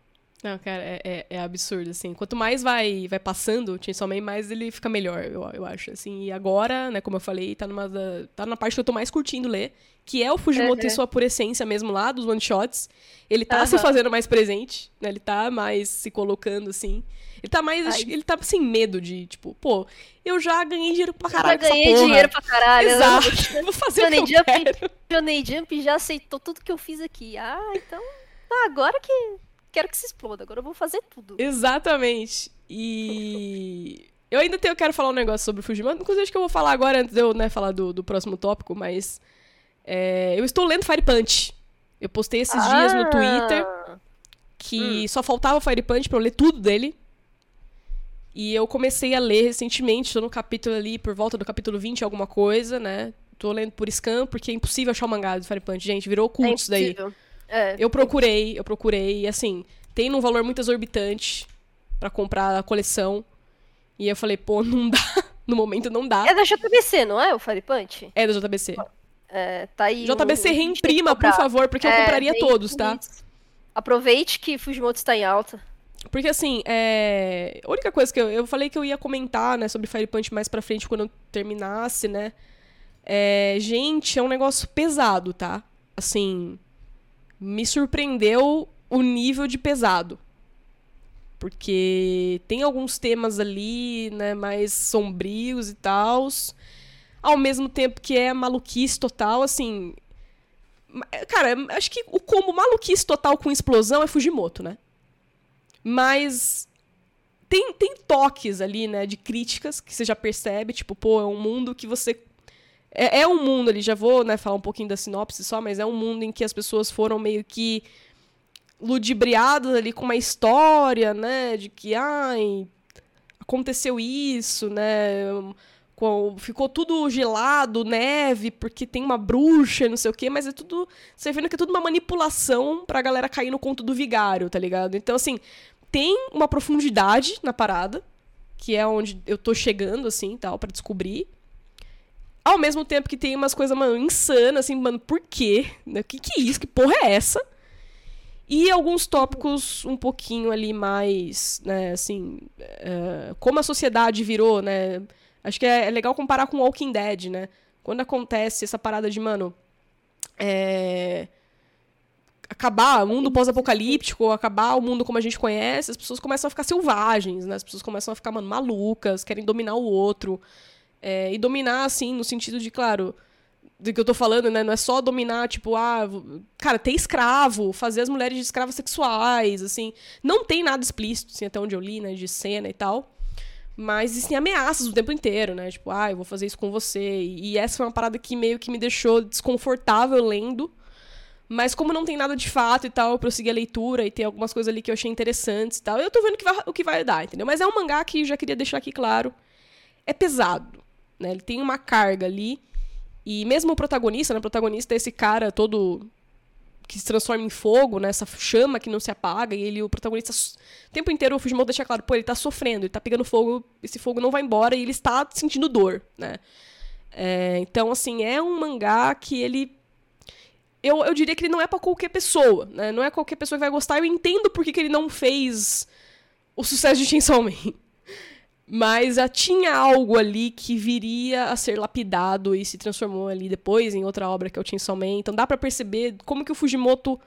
Não, cara, é, é, é absurdo, assim. Quanto mais vai, vai passando o Chainsaw Man, mais ele fica melhor, eu, eu acho, assim. E agora, né, como eu falei, tá numa da, tá na parte que eu tô mais curtindo ler, que é o Fujimoto em Uhum. sua pura essência mesmo lá, dos one-shots. Ele tá se Aham. fazendo mais presente, né, ele tá mais se colocando, assim. Ele tá mais, Ai. ele tá sem medo de, tipo, pô, eu já ganhei dinheiro pra Já caralho com essa ganhei dinheiro pra caralho. Exato, vou fazer o que eu Johnny Jump. quero. Johnny Jump já aceitou tudo que eu fiz aqui. Ah, então. Tá, agora que. Quero que se exploda. Agora eu vou fazer tudo. Exatamente. E eu ainda tenho, quero falar um negócio sobre o Fujimoto. Inclusive, acho que eu vou falar agora, antes de eu né, falar do, do próximo tópico, mas é, eu estou lendo Fire Punch. Eu postei esses dias no Twitter Ah, que só faltava Fire Punch pra eu ler tudo dele. E eu comecei a ler recentemente, tô no capítulo ali, por volta do capítulo 20, alguma coisa, né? Tô lendo por scan, porque é impossível achar o mangá do Fire Punch. Gente, virou É cult isso daí. É. Eu procurei, eu procurei, e assim, tem num valor muito exorbitante pra comprar a coleção. E eu falei, pô, não dá. No momento não dá. É da JBC, não é? O Fire Punch? É da JBC. É, tá aí. JBC que reimprima, por favor, porque eu É, compraria tem todos, tá? isso. Aproveite que Fujimoto está em alta. Porque assim, é... a única coisa que eu, eu falei que eu ia comentar, né, sobre Fire Punch mais pra frente quando eu terminasse, né? É... Gente, é um negócio pesado, tá? Assim, me surpreendeu o nível de pesado. Porque tem alguns temas ali, né, mais sombrios e tals. Ao mesmo tempo que é maluquice total, assim. ma- Cara, acho que o combo maluquice total com explosão é Fujimoto, né? Mas tem, tem toques ali, né, de críticas que você já percebe, tipo, pô, é um mundo que você. É, é um mundo ali, já vou né, falar um pouquinho da sinopse só, mas é um mundo em que as pessoas foram meio que ludibriadas ali com uma história, né, de que, ai, aconteceu isso, né, ficou tudo gelado, neve, porque tem uma bruxa, não sei o quê, mas é tudo. Você vendo que é tudo uma manipulação pra galera cair no conto do vigário, tá ligado? Então, assim, tem uma profundidade na parada, que é onde eu tô chegando, assim, tal, para descobrir. Ao mesmo tempo que tem umas coisas, mano, insanas, assim, mano, por quê? O que que é isso? Que porra é essa? E alguns tópicos um pouquinho ali mais, né, assim, uh, como a sociedade virou, né? Acho que é, é, legal comparar com Walking Dead, né? Quando acontece essa parada de, mano, é... acabar o mundo pós-apocalíptico, acabar o mundo como a gente conhece, as pessoas começam a ficar selvagens, né? As pessoas começam a ficar, mano, malucas, querem dominar o outro. É, e dominar, assim, no sentido de, claro, do que eu tô falando, né? Não é só dominar, tipo, ah, cara, ter escravo, fazer as mulheres de escravas sexuais, assim. Não tem nada explícito, assim, até onde eu li, né, de cena e tal. Mas existem ameaças o tempo inteiro, né? Tipo, ah, eu vou fazer isso com você. E essa foi uma parada que meio que me deixou desconfortável lendo. Mas como não tem nada de fato e tal, eu prossegui a leitura e tem algumas coisas ali que eu achei interessantes e tal. Eu tô vendo que vai, o que vai dar, entendeu? Mas é um mangá que já queria deixar aqui claro. É pesado, né? Ele tem uma carga ali e mesmo o protagonista, né? O protagonista é esse cara todo que se transforma em fogo, né? Essa chama que não se apaga. E ele, o protagonista, o tempo inteiro o Fujimoto deixa claro, pô, ele tá sofrendo, ele tá pegando fogo, esse fogo não vai embora e ele está sentindo dor, né? É, então, assim, é um mangá que ele. Eu, eu diria que ele não é para qualquer pessoa, né? Não é qualquer pessoa que vai gostar. Eu entendo por que, que ele não fez o sucesso de Chainsaw Man. Mas já tinha algo ali que viria a ser lapidado e se transformou ali depois em outra obra que é o Chainsaw Man. Então dá para perceber como que o Fujimoto...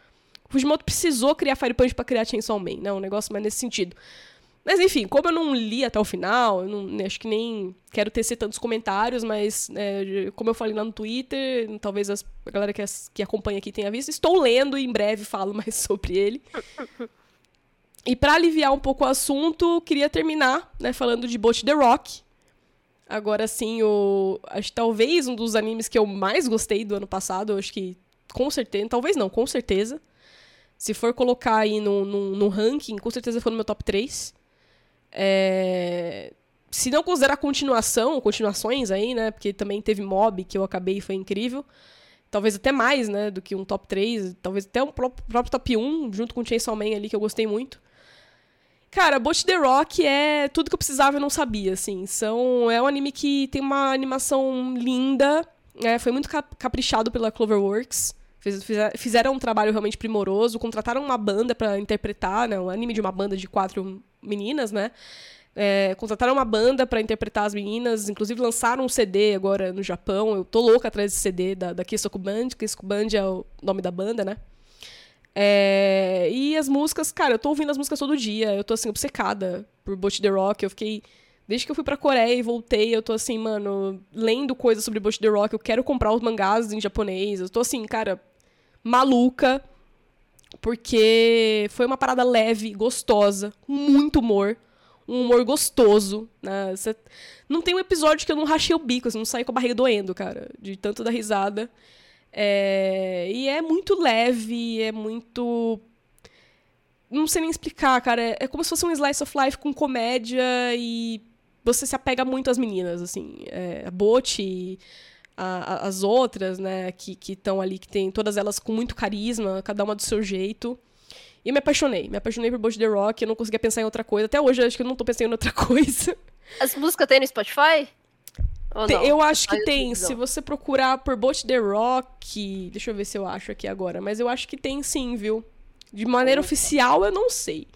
O Fujimoto precisou criar Fire Punch pra criar Chainsaw Man, né? Um negócio mais nesse sentido. Mas enfim, como eu não li até o final, eu não, acho que nem quero tecer tantos comentários, mas é, como eu falei lá no Twitter, talvez as, a galera que, que acompanha aqui tenha visto, estou lendo e em breve falo mais sobre ele. E para aliviar um pouco o assunto, queria terminar, né, falando de Boat the Rock. Agora sim, o acho talvez um dos animes que eu mais gostei do ano passado, acho que com certeza, talvez não, com certeza. Se for colocar aí no, no, no ranking, com certeza foi no meu top 3. É... Se não considerar continuação, continuações aí, né? Porque também teve Mob, que eu acabei e foi incrível. Talvez até mais, né? Do que um top 3. Talvez até um próprio, próprio top 1, junto com Chainsaw Man ali, que eu gostei muito. Cara, Boat the Rock é tudo que eu precisava e não sabia, assim. São, é um anime que tem uma animação linda, é, foi muito caprichado pela Cloverworks. Fiz, fizeram um trabalho realmente primoroso, contrataram uma banda para interpretar, né? Um anime de uma banda de quatro meninas, né? É, contrataram uma banda para interpretar as meninas, inclusive lançaram um CD agora no Japão. Eu tô louca atrás desse CD da, da Kisoku Band. Kisoku Band é o nome da banda, né? É, e as músicas, cara, eu tô ouvindo as músicas todo dia. Eu tô assim, obcecada por Boat the Rock. Eu fiquei. Desde que eu fui pra Coreia e voltei, eu tô assim, mano, lendo coisas sobre Boat the Rock. Eu quero comprar os mangás em japonês. Eu tô assim, cara, maluca. Porque foi uma parada leve, gostosa, muito humor. Um humor gostoso. Né? Cê... Não tem um episódio que eu não rachei o bico, assim, não saí com a barriga doendo, cara. De tanto da risada. É, e é muito leve, é muito. Não sei nem explicar, cara. É, é como se fosse um slice of life com comédia e você se apega muito às meninas, assim. É, a Bote, as outras, né, que estão ali, que tem todas elas com muito carisma, cada uma do seu jeito. E eu me apaixonei. Me apaixonei por Boat The Rock, eu não conseguia pensar em outra coisa. Até hoje eu acho que eu não tô pensando em outra coisa. As músicas tem no Spotify? Eu acho que tem. Se você procurar por Boat the Rock. Deixa eu ver se eu acho aqui agora. Mas eu acho que tem sim, viu? De maneira oficial, eu não sei.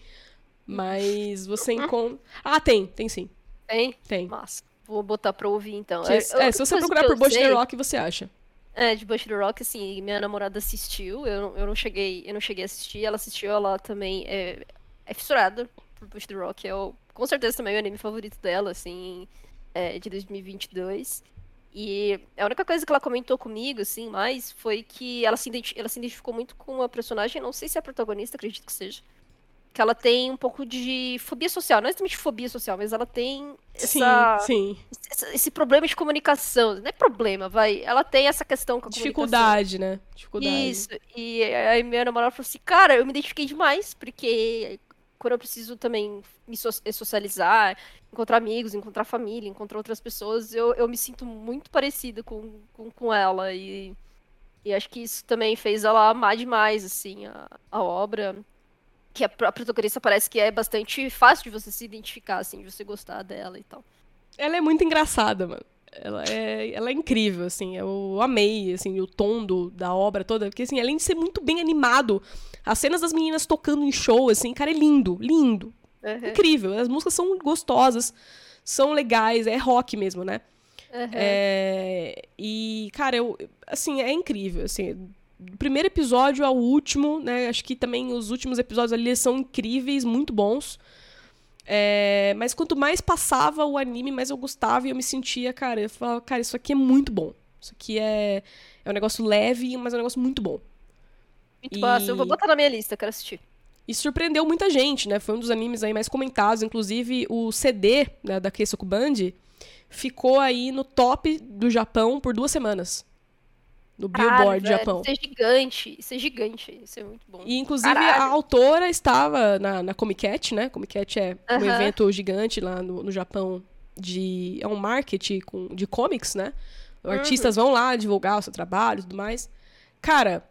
Mas você encontra. Ah, tem, tem sim. Tem? Tem. Massa. Vou botar pra ouvir então. Que, é, é se você procurar por Boat the Rock, você acha. É, de Bush the Rock, assim, minha namorada assistiu, eu, eu não cheguei, eu não cheguei a assistir, ela assistiu, ela também é, é fissurada por Bush the Rock, é o, com certeza também é o anime favorito dela, assim, é, de 2022. E a única coisa que ela comentou comigo, assim, mais, foi que ela se, ela se identificou muito com a personagem, não sei se é a protagonista, acredito que seja. Que ela tem um pouco de fobia social, não é exatamente fobia social, mas ela tem essa, sim, sim. Esse, esse, problema de comunicação. Não é problema, vai. Ela tem essa questão com a Dificuldade, né? Dificuldade. Isso. E aí minha namorada falou assim, cara, eu me identifiquei demais, porque quando eu preciso também me so socializar, encontrar amigos, encontrar família, encontrar outras pessoas, eu, eu me sinto muito parecida com, com, com ela. E, e acho que isso também fez ela amar demais, assim, a, a obra. que a, a protagonista parece que é bastante fácil de você se identificar, assim, de você gostar dela e tal. Ela é muito engraçada, mano. Ela é, ela é incrível, assim. Eu amei, assim, o tom do, da obra toda. Porque, assim, além de ser muito bem animado, as cenas das meninas tocando em show, assim, cara, é lindo, lindo. Uhum. Incrível. As músicas são gostosas, são legais, é rock mesmo, né? Uhum. É, e, cara, eu, assim, é incrível, assim, do primeiro episódio ao último, né, acho que também os últimos episódios ali são incríveis, muito bons, é, mas quanto mais passava o anime, mais eu gostava e eu me sentia, cara, eu falava, cara, isso aqui é muito bom, isso aqui é, é um negócio leve, mas é um negócio muito bom. Muito e- massa. Eu vou botar na minha lista, quero assistir. E surpreendeu muita gente, né? Foi um dos animes aí mais comentados. Inclusive, o CD né, da Keisoku Band ficou aí no top do Japão por duas semanas. No Caralho, Billboard velho, Japão. Isso é gigante. Isso é gigante. Isso é muito bom. E, inclusive, Caralho. a autora estava na, na Comic Cat, né? Comic Cat é um Aham. evento gigante lá no, no Japão de... É um market com, de comics, né? Uhum. Artistas vão lá divulgar o seu trabalho e tudo mais. Cara,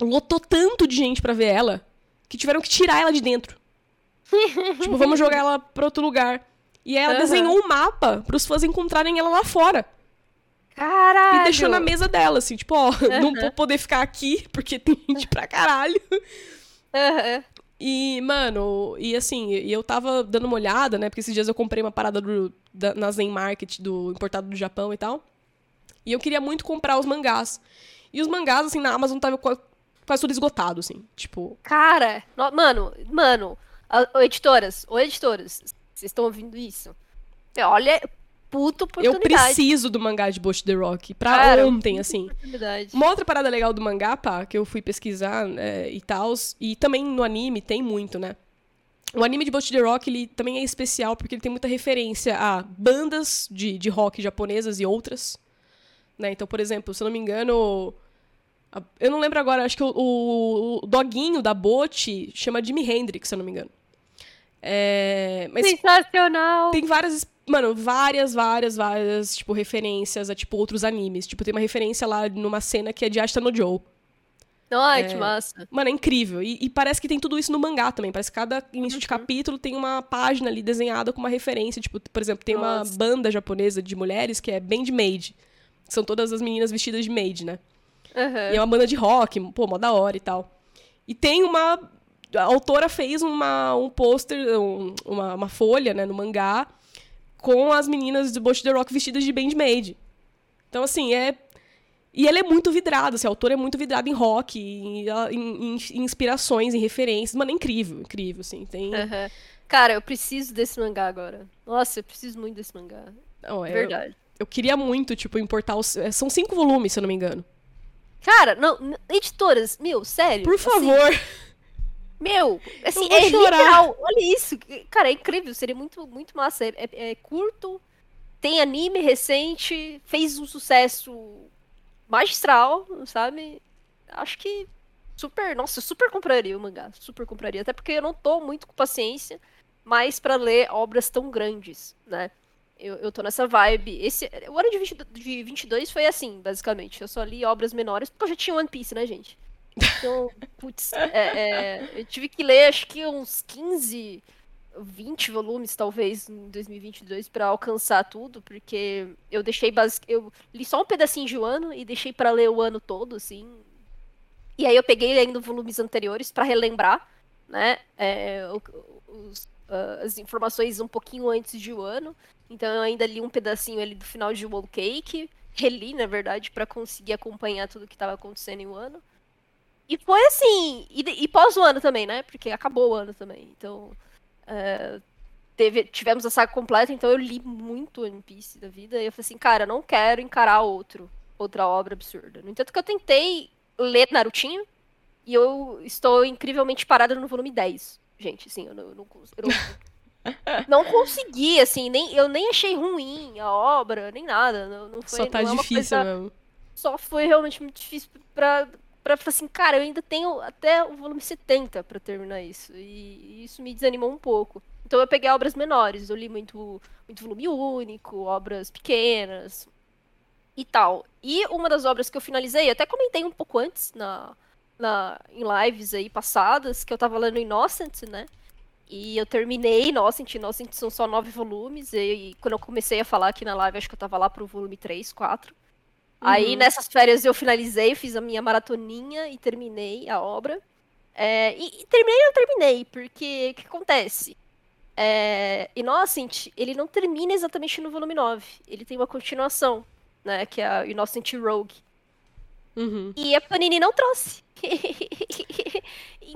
lotou tanto de gente pra ver ela que tiveram que tirar ela de dentro. tipo, vamos jogar ela pra outro lugar. E ela Aham. desenhou um mapa pros fãs encontrarem ela lá fora. Caralho! E deixou na mesa dela, assim, tipo, ó, não Aham. vou poder ficar aqui porque tem gente pra caralho. Aham. E, mano, e assim, e eu tava dando uma olhada, né? Porque esses dias eu comprei uma parada do, da, na Zen Market, do importado do Japão e tal. E eu queria muito comprar os mangás. E os mangás, assim, na Amazon tava quase tudo esgotado, assim. Tipo, Cara, no- mano, mano, a- editoras, ou editoras, vocês estão ouvindo isso? Olha, puta eu oportunidade. preciso do mangá de Bosch The Rock. Pra Cara, ontem, assim. Uma outra parada legal do mangá, pá, que eu fui pesquisar é, e tal, e também no anime tem muito, né? O anime de Bolt The Rock, ele também é especial porque ele tem muita referência a bandas de, de rock japonesas e outras. Né? Então, por exemplo, se eu não me engano. Eu não lembro agora, acho que o, o- o doguinho da Bote chama Jimi Hendrix, se eu não me engano. É, mas Sensacional! tem várias, mano, várias, várias, várias, tipo, referências a, tipo, outros animes. Tipo, tem uma referência lá numa cena que é de Ashita no Joe. Ai, É. que massa. Mano, é incrível. E, e parece que tem tudo isso no mangá também. Parece que cada início Uhum. de capítulo tem uma página ali desenhada com uma referência. Tipo, por exemplo, tem uma Nossa. banda japonesa de mulheres que é Band Maid. São todas as meninas vestidas de maid, né? Aham. E é uma banda de rock, pô, mó da hora e tal. E tem uma. A autora fez uma, um pôster, um- uma, uma folha, né, no mangá, com as meninas de Bosch The Rock vestidas de Bandmaid. Então, assim, é. E ela é muito vidrada, assim, a autora é muito vidrada em rock, em, em- em- inspirações, em referências. Mano, é incrível, incrível, assim. Tem. Aham. Cara, eu preciso desse mangá agora. Nossa, eu preciso muito desse mangá. Não, é- Verdade. Eu queria muito, tipo, importar os. é, São cinco volumes, se eu não me engano. Cara, não, editoras, meu, sério. Por assim, favor. meu, assim, é chorar. literal. Olha isso. Cara, é incrível. Seria muito, muito massa. É, é- é curto, tem anime recente, fez um sucesso magistral, sabe? Acho que super, nossa, super compraria o mangá, super compraria, até porque eu não tô muito com paciência mais pra ler obras tão grandes, né? Eu, eu tô nessa vibe. Esse, o ano de, 20, de 22 foi assim, basicamente. Eu só li obras menores, porque eu já tinha One Piece, né, gente? Então, putz, é, é, eu tive que ler acho que uns 15, 20 volumes, talvez, em 2022, pra alcançar tudo, porque eu deixei basic... eu li só um pedacinho de um ano e deixei pra ler o ano todo, assim. E aí eu peguei ainda volumes anteriores pra relembrar, né, é, os- ah, as informações um pouquinho antes de um ano. Então eu ainda li um pedacinho ali do final de Wall Cake, reli, na verdade, pra conseguir acompanhar tudo que tava acontecendo em um ano. E foi assim, e, e pós o ano também, né? Porque acabou o ano também. Então, é, teve, tivemos a saga completa, então eu li muito One Piece da vida. E eu falei assim, cara, eu não quero encarar outro, outra obra absurda. No entanto que eu tentei ler Narutinho, e eu estou incrivelmente parada no volume 10. Gente, assim, eu não, eu não, eu não, não consegui, assim, nem, eu nem achei ruim a obra, nem nada. Não, não foi, Só tá é difícil coisa- mesmo. só foi realmente muito difícil pra, pra falar assim, cara, eu ainda tenho até o volume 70 pra terminar isso. E, e isso me desanimou um pouco. Então eu peguei obras menores, eu li muito, muito volume único, obras pequenas e tal. E uma das obras que eu finalizei, até comentei um pouco antes na, na, em lives aí passadas que eu tava lendo Innocent, né? E eu terminei Innocent, Innocent são só nove volumes, e, e, quando eu comecei a falar aqui na live, acho que eu tava lá pro volume 3, 4. Uhum. Aí nessas férias eu finalizei, fiz a minha maratoninha e terminei a obra. É, e, e, terminei não terminei, porque o que acontece? É, Innocent, ele não termina exatamente no volume 9, ele tem uma continuação, né, que é a Innocent Rogue. Uhum. E a Panini não trouxe.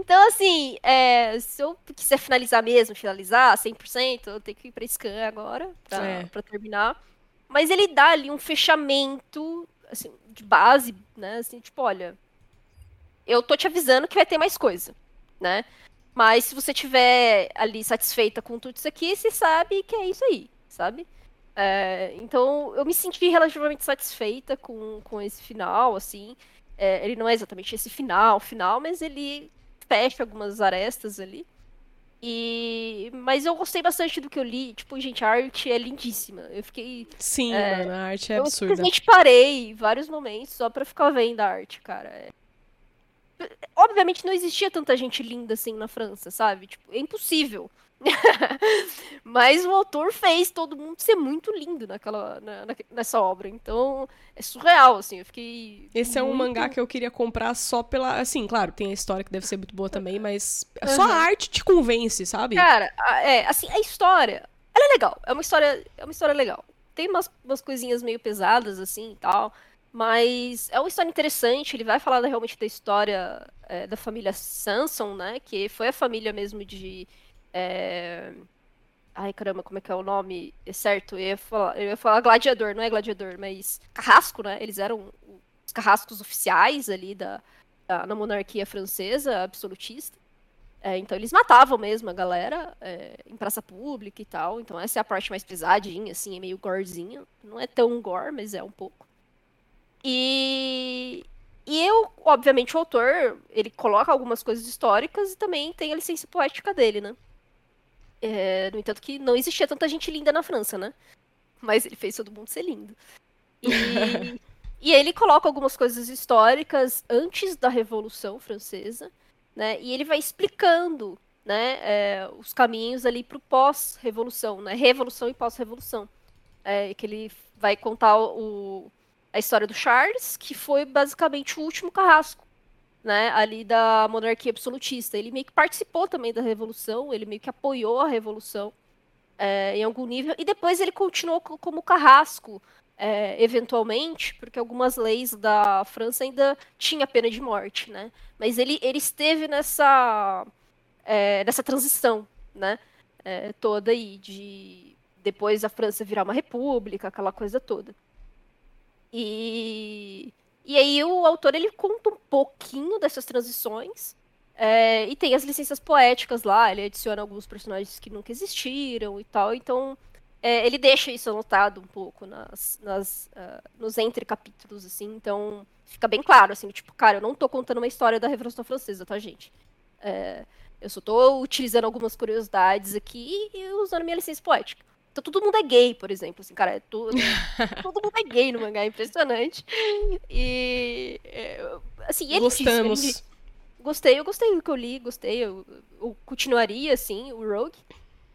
então, assim, é, se eu quiser finalizar mesmo, finalizar 100%, eu tenho que ir pra Scan agora, pra, é. pra terminar. Mas ele dá ali um fechamento, assim, de base, né? Assim, tipo, olha, eu tô te avisando que vai ter mais coisa, né? Mas se você tiver ali satisfeita com tudo isso aqui, você sabe que é isso aí, sabe? É, então, eu me senti relativamente satisfeita com, com esse final, assim. É, ele não é exatamente esse final, final, mas ele fecha algumas arestas ali. E... Mas eu gostei bastante do que eu li. Tipo, gente, a arte é lindíssima. Eu fiquei. Sim, é... mano, a arte é eu absurda. Eu simplesmente parei vários momentos só pra ficar vendo a arte, cara. É... Obviamente não existia tanta gente linda assim na França, sabe? Tipo, é impossível. Mas o autor fez todo mundo ser muito lindo naquela, na, nessa obra. Então, é surreal, assim. Eu fiquei. Esse é um mangá que eu queria comprar só pela. Assim, claro, tem a história que deve ser muito boa também, mas uhum. só a arte te convence, sabe? Cara, é, assim, a história. Ela é legal. É uma história, é uma história legal. Tem umas, umas coisinhas meio pesadas, assim e tal. Mas é uma história interessante. Ele vai falar realmente da história é, da família Sanson, né? Que foi a família mesmo de é... Ai, caramba, como é que é o nome certo? Eu ia, falar, eu ia falar gladiador, não é gladiador, mas carrasco, né? Eles eram os carrascos oficiais ali da, da na monarquia francesa, absolutista. É, então eles matavam mesmo a galera é, em praça pública e tal. Então essa é a parte mais pesadinha, assim, é meio gorezinho. Não é tão gore, mas é um pouco. E, e eu, obviamente, o autor, ele coloca algumas coisas históricas e também tem a licença poética dele, né? É, no entanto, que não existia tanta gente linda na França, né? Mas ele fez todo mundo ser lindo. E, e ele coloca algumas coisas históricas antes da Revolução Francesa, né? E ele vai explicando, né, é, os caminhos ali para o pós-revolução, né? Revolução e pós-revolução. É, que ele vai contar o, a história do Charles, que foi basicamente o último carrasco né, ali da monarquia absolutista. Ele meio que participou também da revolução, ele meio que apoiou a revolução é, em algum nível, e depois ele continuou como carrasco, é, eventualmente, porque algumas leis da França ainda tinha pena de morte, né? Mas ele, ele esteve nessa, é, nessa transição, né? Toda aí, de depois a França virar uma república, aquela coisa toda. E e aí o autor ele conta um pouquinho dessas transições. É, e tem as licenças poéticas lá, ele adiciona alguns personagens que nunca existiram e tal. Então, é, ele deixa isso anotado um pouco nas, nas, uh, nos entre capítulos, assim. Então, fica bem claro, assim, tipo, cara, eu não tô contando uma história da Revolução Francesa, tá, gente? É, eu só tô utilizando algumas curiosidades aqui e usando minha licença poética. Então todo mundo é gay, por exemplo, assim, cara, é todo, todo mundo é gay no mangá, é impressionante. E é, assim, ele Gostamos. Disse, ele, gostei, eu gostei do que eu li, gostei, eu, eu continuaria assim, o Rogue.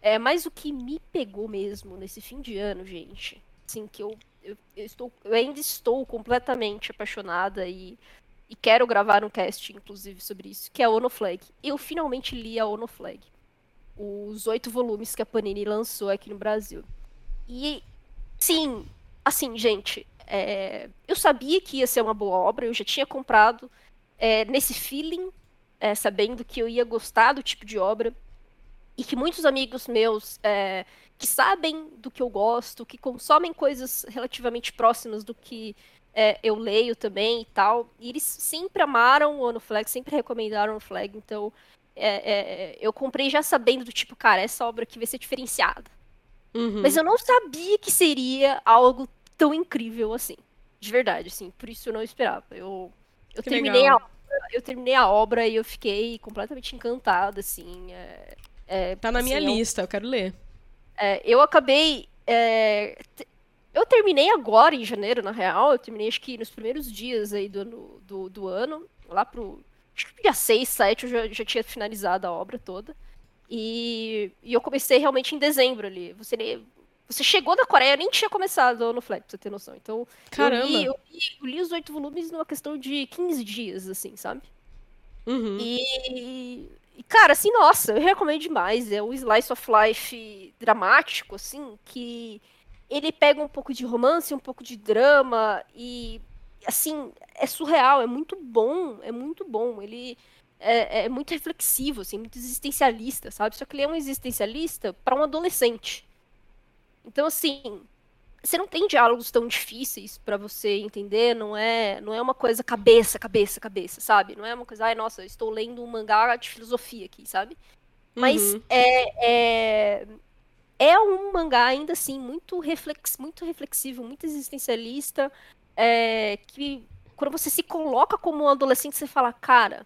É, mas o que me pegou mesmo nesse fim de ano, gente, assim, que eu, eu, eu estou, eu ainda estou completamente apaixonada e, e quero gravar um cast, inclusive, sobre isso, que é a Ono Flag. Eu finalmente li a Ono Flag os oito volumes que a Panini lançou aqui no Brasil. E, sim, assim, gente, é, eu sabia que ia ser uma boa obra, eu já tinha comprado é, nesse feeling, é, sabendo que eu ia gostar do tipo de obra, e que muitos amigos meus é, que sabem do que eu gosto, que consomem coisas relativamente próximas do que é, eu leio também e tal, e eles sempre amaram o Ono Flag, sempre recomendaram o Flag, então é, é, eu comprei já sabendo do tipo, cara, essa obra aqui vai ser diferenciada. Uhum. Mas eu não sabia que seria algo tão incrível assim. De verdade, assim. Por isso eu não esperava. Eu, eu terminei a obra, eu terminei a obra e eu fiquei completamente encantada, assim. É, é, tá na assim, minha eu, lista, eu quero ler. É, eu acabei. É, eu terminei agora, em janeiro, na real. Eu terminei, acho que nos primeiros dias aí do ano, do, do ano lá pro dia 6, 7 eu já, já tinha finalizado a obra toda. E, e eu comecei realmente em dezembro ali. Você, você chegou da Coreia, nem tinha começado no Flat, pra você ter noção. Então, Caramba. Eu, li, eu, li, eu li os oito volumes numa questão de 15 dias, assim, sabe? Uhum. E, e, cara, assim, nossa, eu recomendo demais. É um slice of life dramático, assim, que ele pega um pouco de romance, um pouco de drama e, assim, é surreal, é muito bom, é muito bom. Ele é, é muito reflexivo, assim, muito existencialista, sabe? Só que ele é um existencialista para um adolescente. Então, assim, você não tem diálogos tão difíceis para você entender, não é, não é uma coisa cabeça, cabeça, cabeça, sabe? Não é uma coisa, ai, nossa, estou lendo um mangá de filosofia aqui, sabe? Mas Uhum. é, é, é um mangá ainda assim muito, reflex, muito reflexivo, muito existencialista, é, que quando você se coloca como um adolescente, você fala, cara,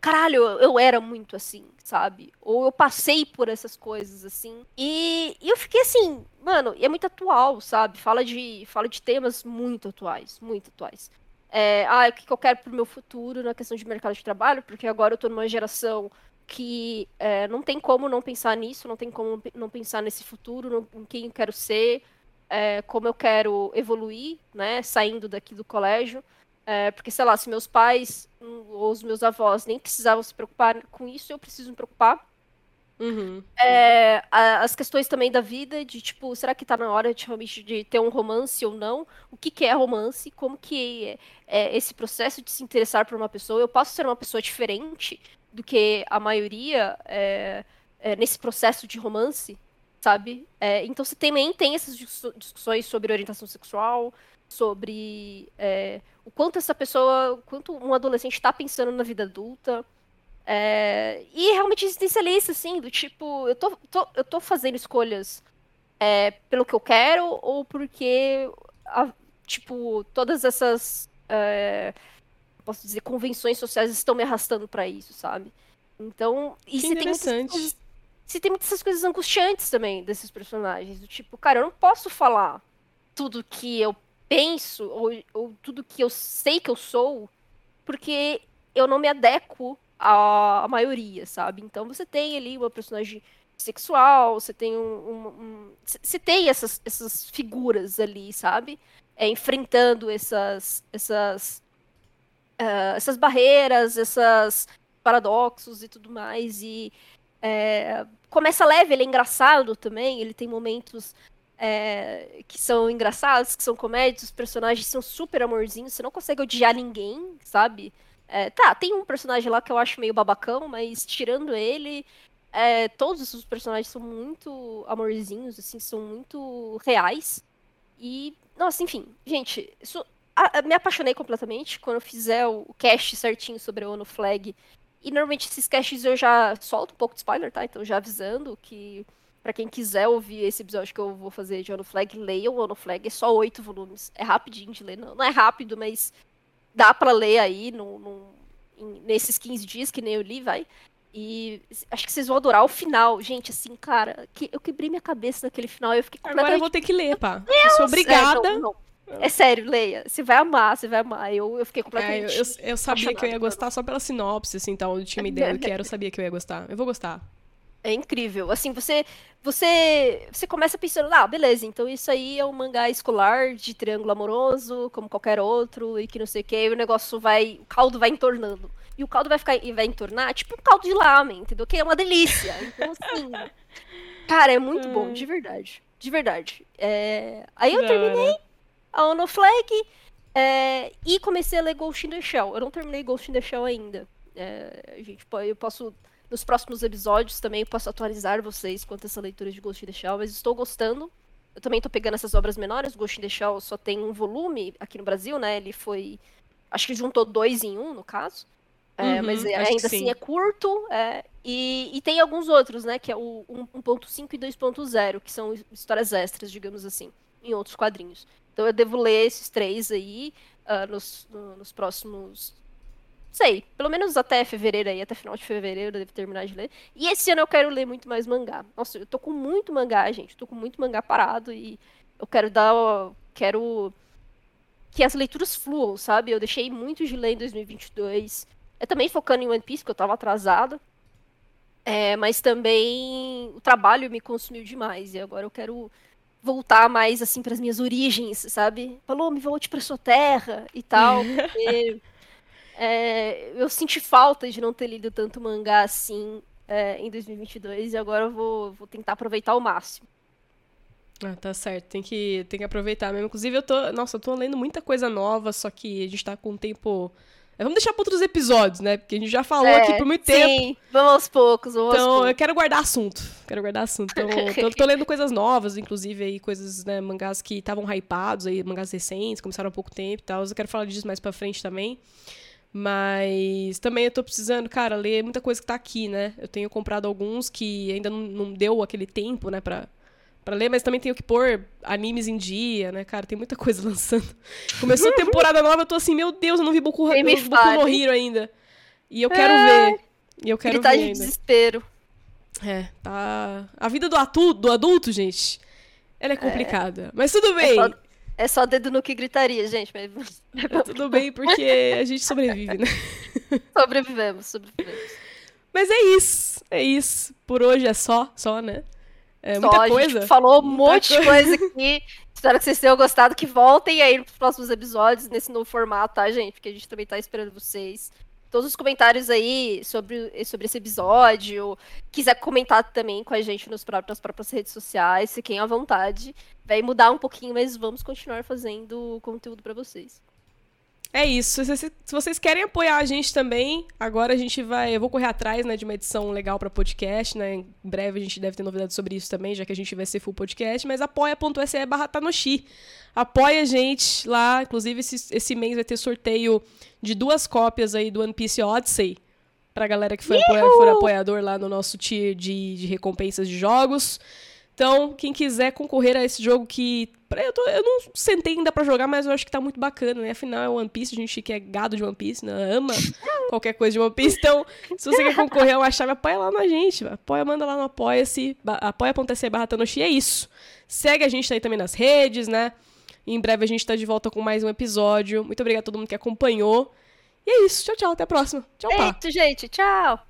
caralho, eu, era muito assim, sabe? Ou eu passei por essas coisas assim. E, e eu fiquei assim, mano, é muito atual, sabe? Fala de, fala de temas muito atuais, muito atuais. É, ah, o que que eu quero pro meu futuro na questão de mercado de trabalho, porque agora eu tô numa geração que é, não tem como não pensar nisso, não tem como não pensar nesse futuro, no- em quem eu quero ser, é, como eu quero evoluir, né, saindo daqui do colégio. É, porque, sei lá, se meus pais hum, ou os meus avós nem precisavam se preocupar com isso, eu preciso me preocupar. Uhum. É, a- as questões também da vida, de tipo, será que tá na hora de realmente de ter um romance ou não? O que, que é romance? Como que é, é esse processo de se interessar por uma pessoa? Eu posso ser uma pessoa diferente do que a maioria é, é, nesse processo de romance, sabe? É, então você também tem essas discuss- discussões sobre orientação sexual, sobre é, o quanto essa pessoa, o quanto um adolescente está pensando na vida adulta. É, e realmente existencialista, assim, do tipo, eu tô, tô- eu tô fazendo escolhas é, pelo que eu quero ou porque, a- tipo, todas essas, é, posso dizer, convenções sociais estão me arrastando pra isso, sabe? Então, e Que se tem muitas se tem muitas coisas angustiantes também desses personagens, do tipo, cara, eu não posso falar tudo que eu penso ou, ou tudo que eu sei que eu sou, porque eu não me adequo à, à maioria, sabe? Então você tem ali uma personagem sexual, você tem um. um- um- tem essas, essas figuras ali, sabe? É, enfrentando essas. essas. ah, essas barreiras, esses paradoxos e tudo mais. E é, começa leve, ele é engraçado também, ele tem momentos é, que são engraçados, que são comédias, os personagens são super amorzinhos, você não consegue odiar ninguém, sabe? É, tá, tem um personagem lá que eu acho meio babacão, mas tirando ele, é, todos os personagens são muito amorzinhos, assim, são muito reais. E, nossa, enfim, gente, isso, a- a- me apaixonei completamente quando eu fizer o, o cast certinho sobre a ONU Flag. E normalmente esses casts eu já solto um pouco de spoiler, tá? Então já avisando que Pra quem quiser ouvir esse episódio que eu vou fazer de Ono Flag, leiam o Ono Flag, é só oito volumes. É rapidinho de ler, não, não é rápido, mas dá pra ler aí no, no- nesses 15 dias, que nem eu li, vai. E acho que vocês vão adorar o final. Gente, assim, cara, que, eu quebrei minha cabeça naquele final eu fiquei Agora eu completamente... vou ter que ler, pá. Eu sou obrigada. É, não, não. É sério, leia. Você vai amar, você vai amar. Eu, eu fiquei É, eu, completamente... eu, eu sabia que eu ia gostar só pela sinopse, assim, então eu tinha uma ideia do que era, eu sabia que eu ia gostar. Eu vou gostar. É incrível. Assim, você você você começa pensando, ah, beleza, então isso aí é um mangá escolar de triângulo amoroso, como qualquer outro, e que não sei o que, e o negócio vai, o caldo vai entornando. E o caldo vai ficar e vai entornar, tipo um caldo de lamen, entendeu? Que é uma delícia. Então, assim, cara, é muito bom, de verdade. De verdade. É, Aí eu terminei. A Ono Flag é, e comecei a ler Ghost in the Shell. Eu não terminei Ghost in the Shell ainda. É, gente, eu posso nos próximos episódios também eu posso atualizar vocês quanto a essa leitura de Ghost in the Shell, mas estou gostando. Eu também tô pegando essas obras menores. Ghost in the Shell só tem um volume aqui no Brasil, né? Ele foi. Acho que juntou dois em um, no caso. É, Uhum, mas é- ainda sim. assim é curto. é, e, e tem alguns outros, né? Que é o 1.5 e 2.0, que são histórias extras, digamos assim, em outros quadrinhos. Então eu devo ler esses três aí ah, nos, no- nos próximos. Sei, pelo menos até fevereiro aí, até final de fevereiro eu devo terminar de ler. E esse ano eu quero ler muito mais mangá. Nossa, eu tô com muito mangá, gente. Tô com muito mangá parado e eu quero dar. Quero que as leituras fluam, sabe? Eu deixei muito de ler em 2022. É também focando em One Piece, que eu tava atrasada. É, mas também o trabalho me consumiu demais. E agora eu quero voltar mais assim para as minhas origens, sabe? Falou, me volte para sua terra e tal. Porque, é, eu senti falta de não ter lido tanto mangá assim é, em 2022 e agora eu vou, vou tentar aproveitar ao máximo. Ah, tá certo. Tem que, tem que aproveitar mesmo. Inclusive, eu tô. Nossa, eu tô lendo muita coisa nova, só que a gente tá com um tempo. É, vamos deixar para outros episódios, né? Porque a gente já falou é, aqui por muito sim. tempo. Sim, vamos aos poucos, vamos Então, aos poucos. eu quero guardar assunto. Quero guardar assunto. Então, eu tô lendo coisas novas, inclusive aí, coisas, né, mangás que estavam hypados aí, mangás recentes, começaram há pouco tempo e tal. Eu quero falar disso mais pra frente também. Mas também eu tô precisando, cara, ler muita coisa que tá aqui, né? Eu tenho comprado alguns que ainda não, não deu aquele tempo, né, pra, pra ler, mas também tenho que pôr animes em dia, né, cara? Tem muita coisa lançando. Começou a temporada nova, eu tô assim, meu Deus, eu não vi Boku, Boku no Hero ainda. E eu quero é... ver. E eu quero tá ver de ainda. desespero. É, tá. A vida do, atu... do adulto, gente, ela é complicada. É. Mas tudo bem. É só, é só dedo no que gritaria, gente. Mas... É tudo bem, porque a gente sobrevive, né? sobrevivemos, sobrevivemos. Mas é isso. É isso. Por hoje é só, só, né? É só, muita a coisa. gente falou um monte de coisa aqui. Espero que vocês tenham gostado. Que voltem aí nos próximos episódios nesse novo formato, tá, gente? Porque a gente também tá esperando vocês todos os comentários aí sobre, sobre esse episódio. Quiser comentar também com a gente nos próprios, nas próprias redes sociais, fiquem à vontade. Vai mudar um pouquinho, mas vamos continuar fazendo conteúdo para vocês. É isso. Se, se, se, vocês querem apoiar a gente também, agora a gente vai. Eu vou correr atrás né, de uma edição legal para podcast, né? Em breve a gente deve ter novidades sobre isso também, já que a gente vai ser full podcast, mas apoia.se barra Tanoshi. Apoia a gente lá. Inclusive, esse, esse mês vai ter sorteio de duas cópias aí do One Piece Odyssey. Pra galera que foi apoia, for apoiador lá no nosso tier de, de recompensas de jogos. Então, quem quiser concorrer a esse jogo que. Eu, tô, eu não sentei ainda pra jogar, mas eu acho que tá muito bacana, né? Afinal, é One Piece, a gente que é gado de One Piece, né? ama qualquer coisa de One Piece. Então, se você quer concorrer a uma chave, apoia lá na gente. Apoia, manda lá no apoia-se, apoia.se barra Tanoshi. É isso. Segue a gente aí também nas redes, né? E em breve a gente tá de volta com mais um episódio. Muito obrigada a todo mundo que acompanhou. E é isso. Tchau, tchau. Até a próxima. Tchau, Eita, gente. Tchau.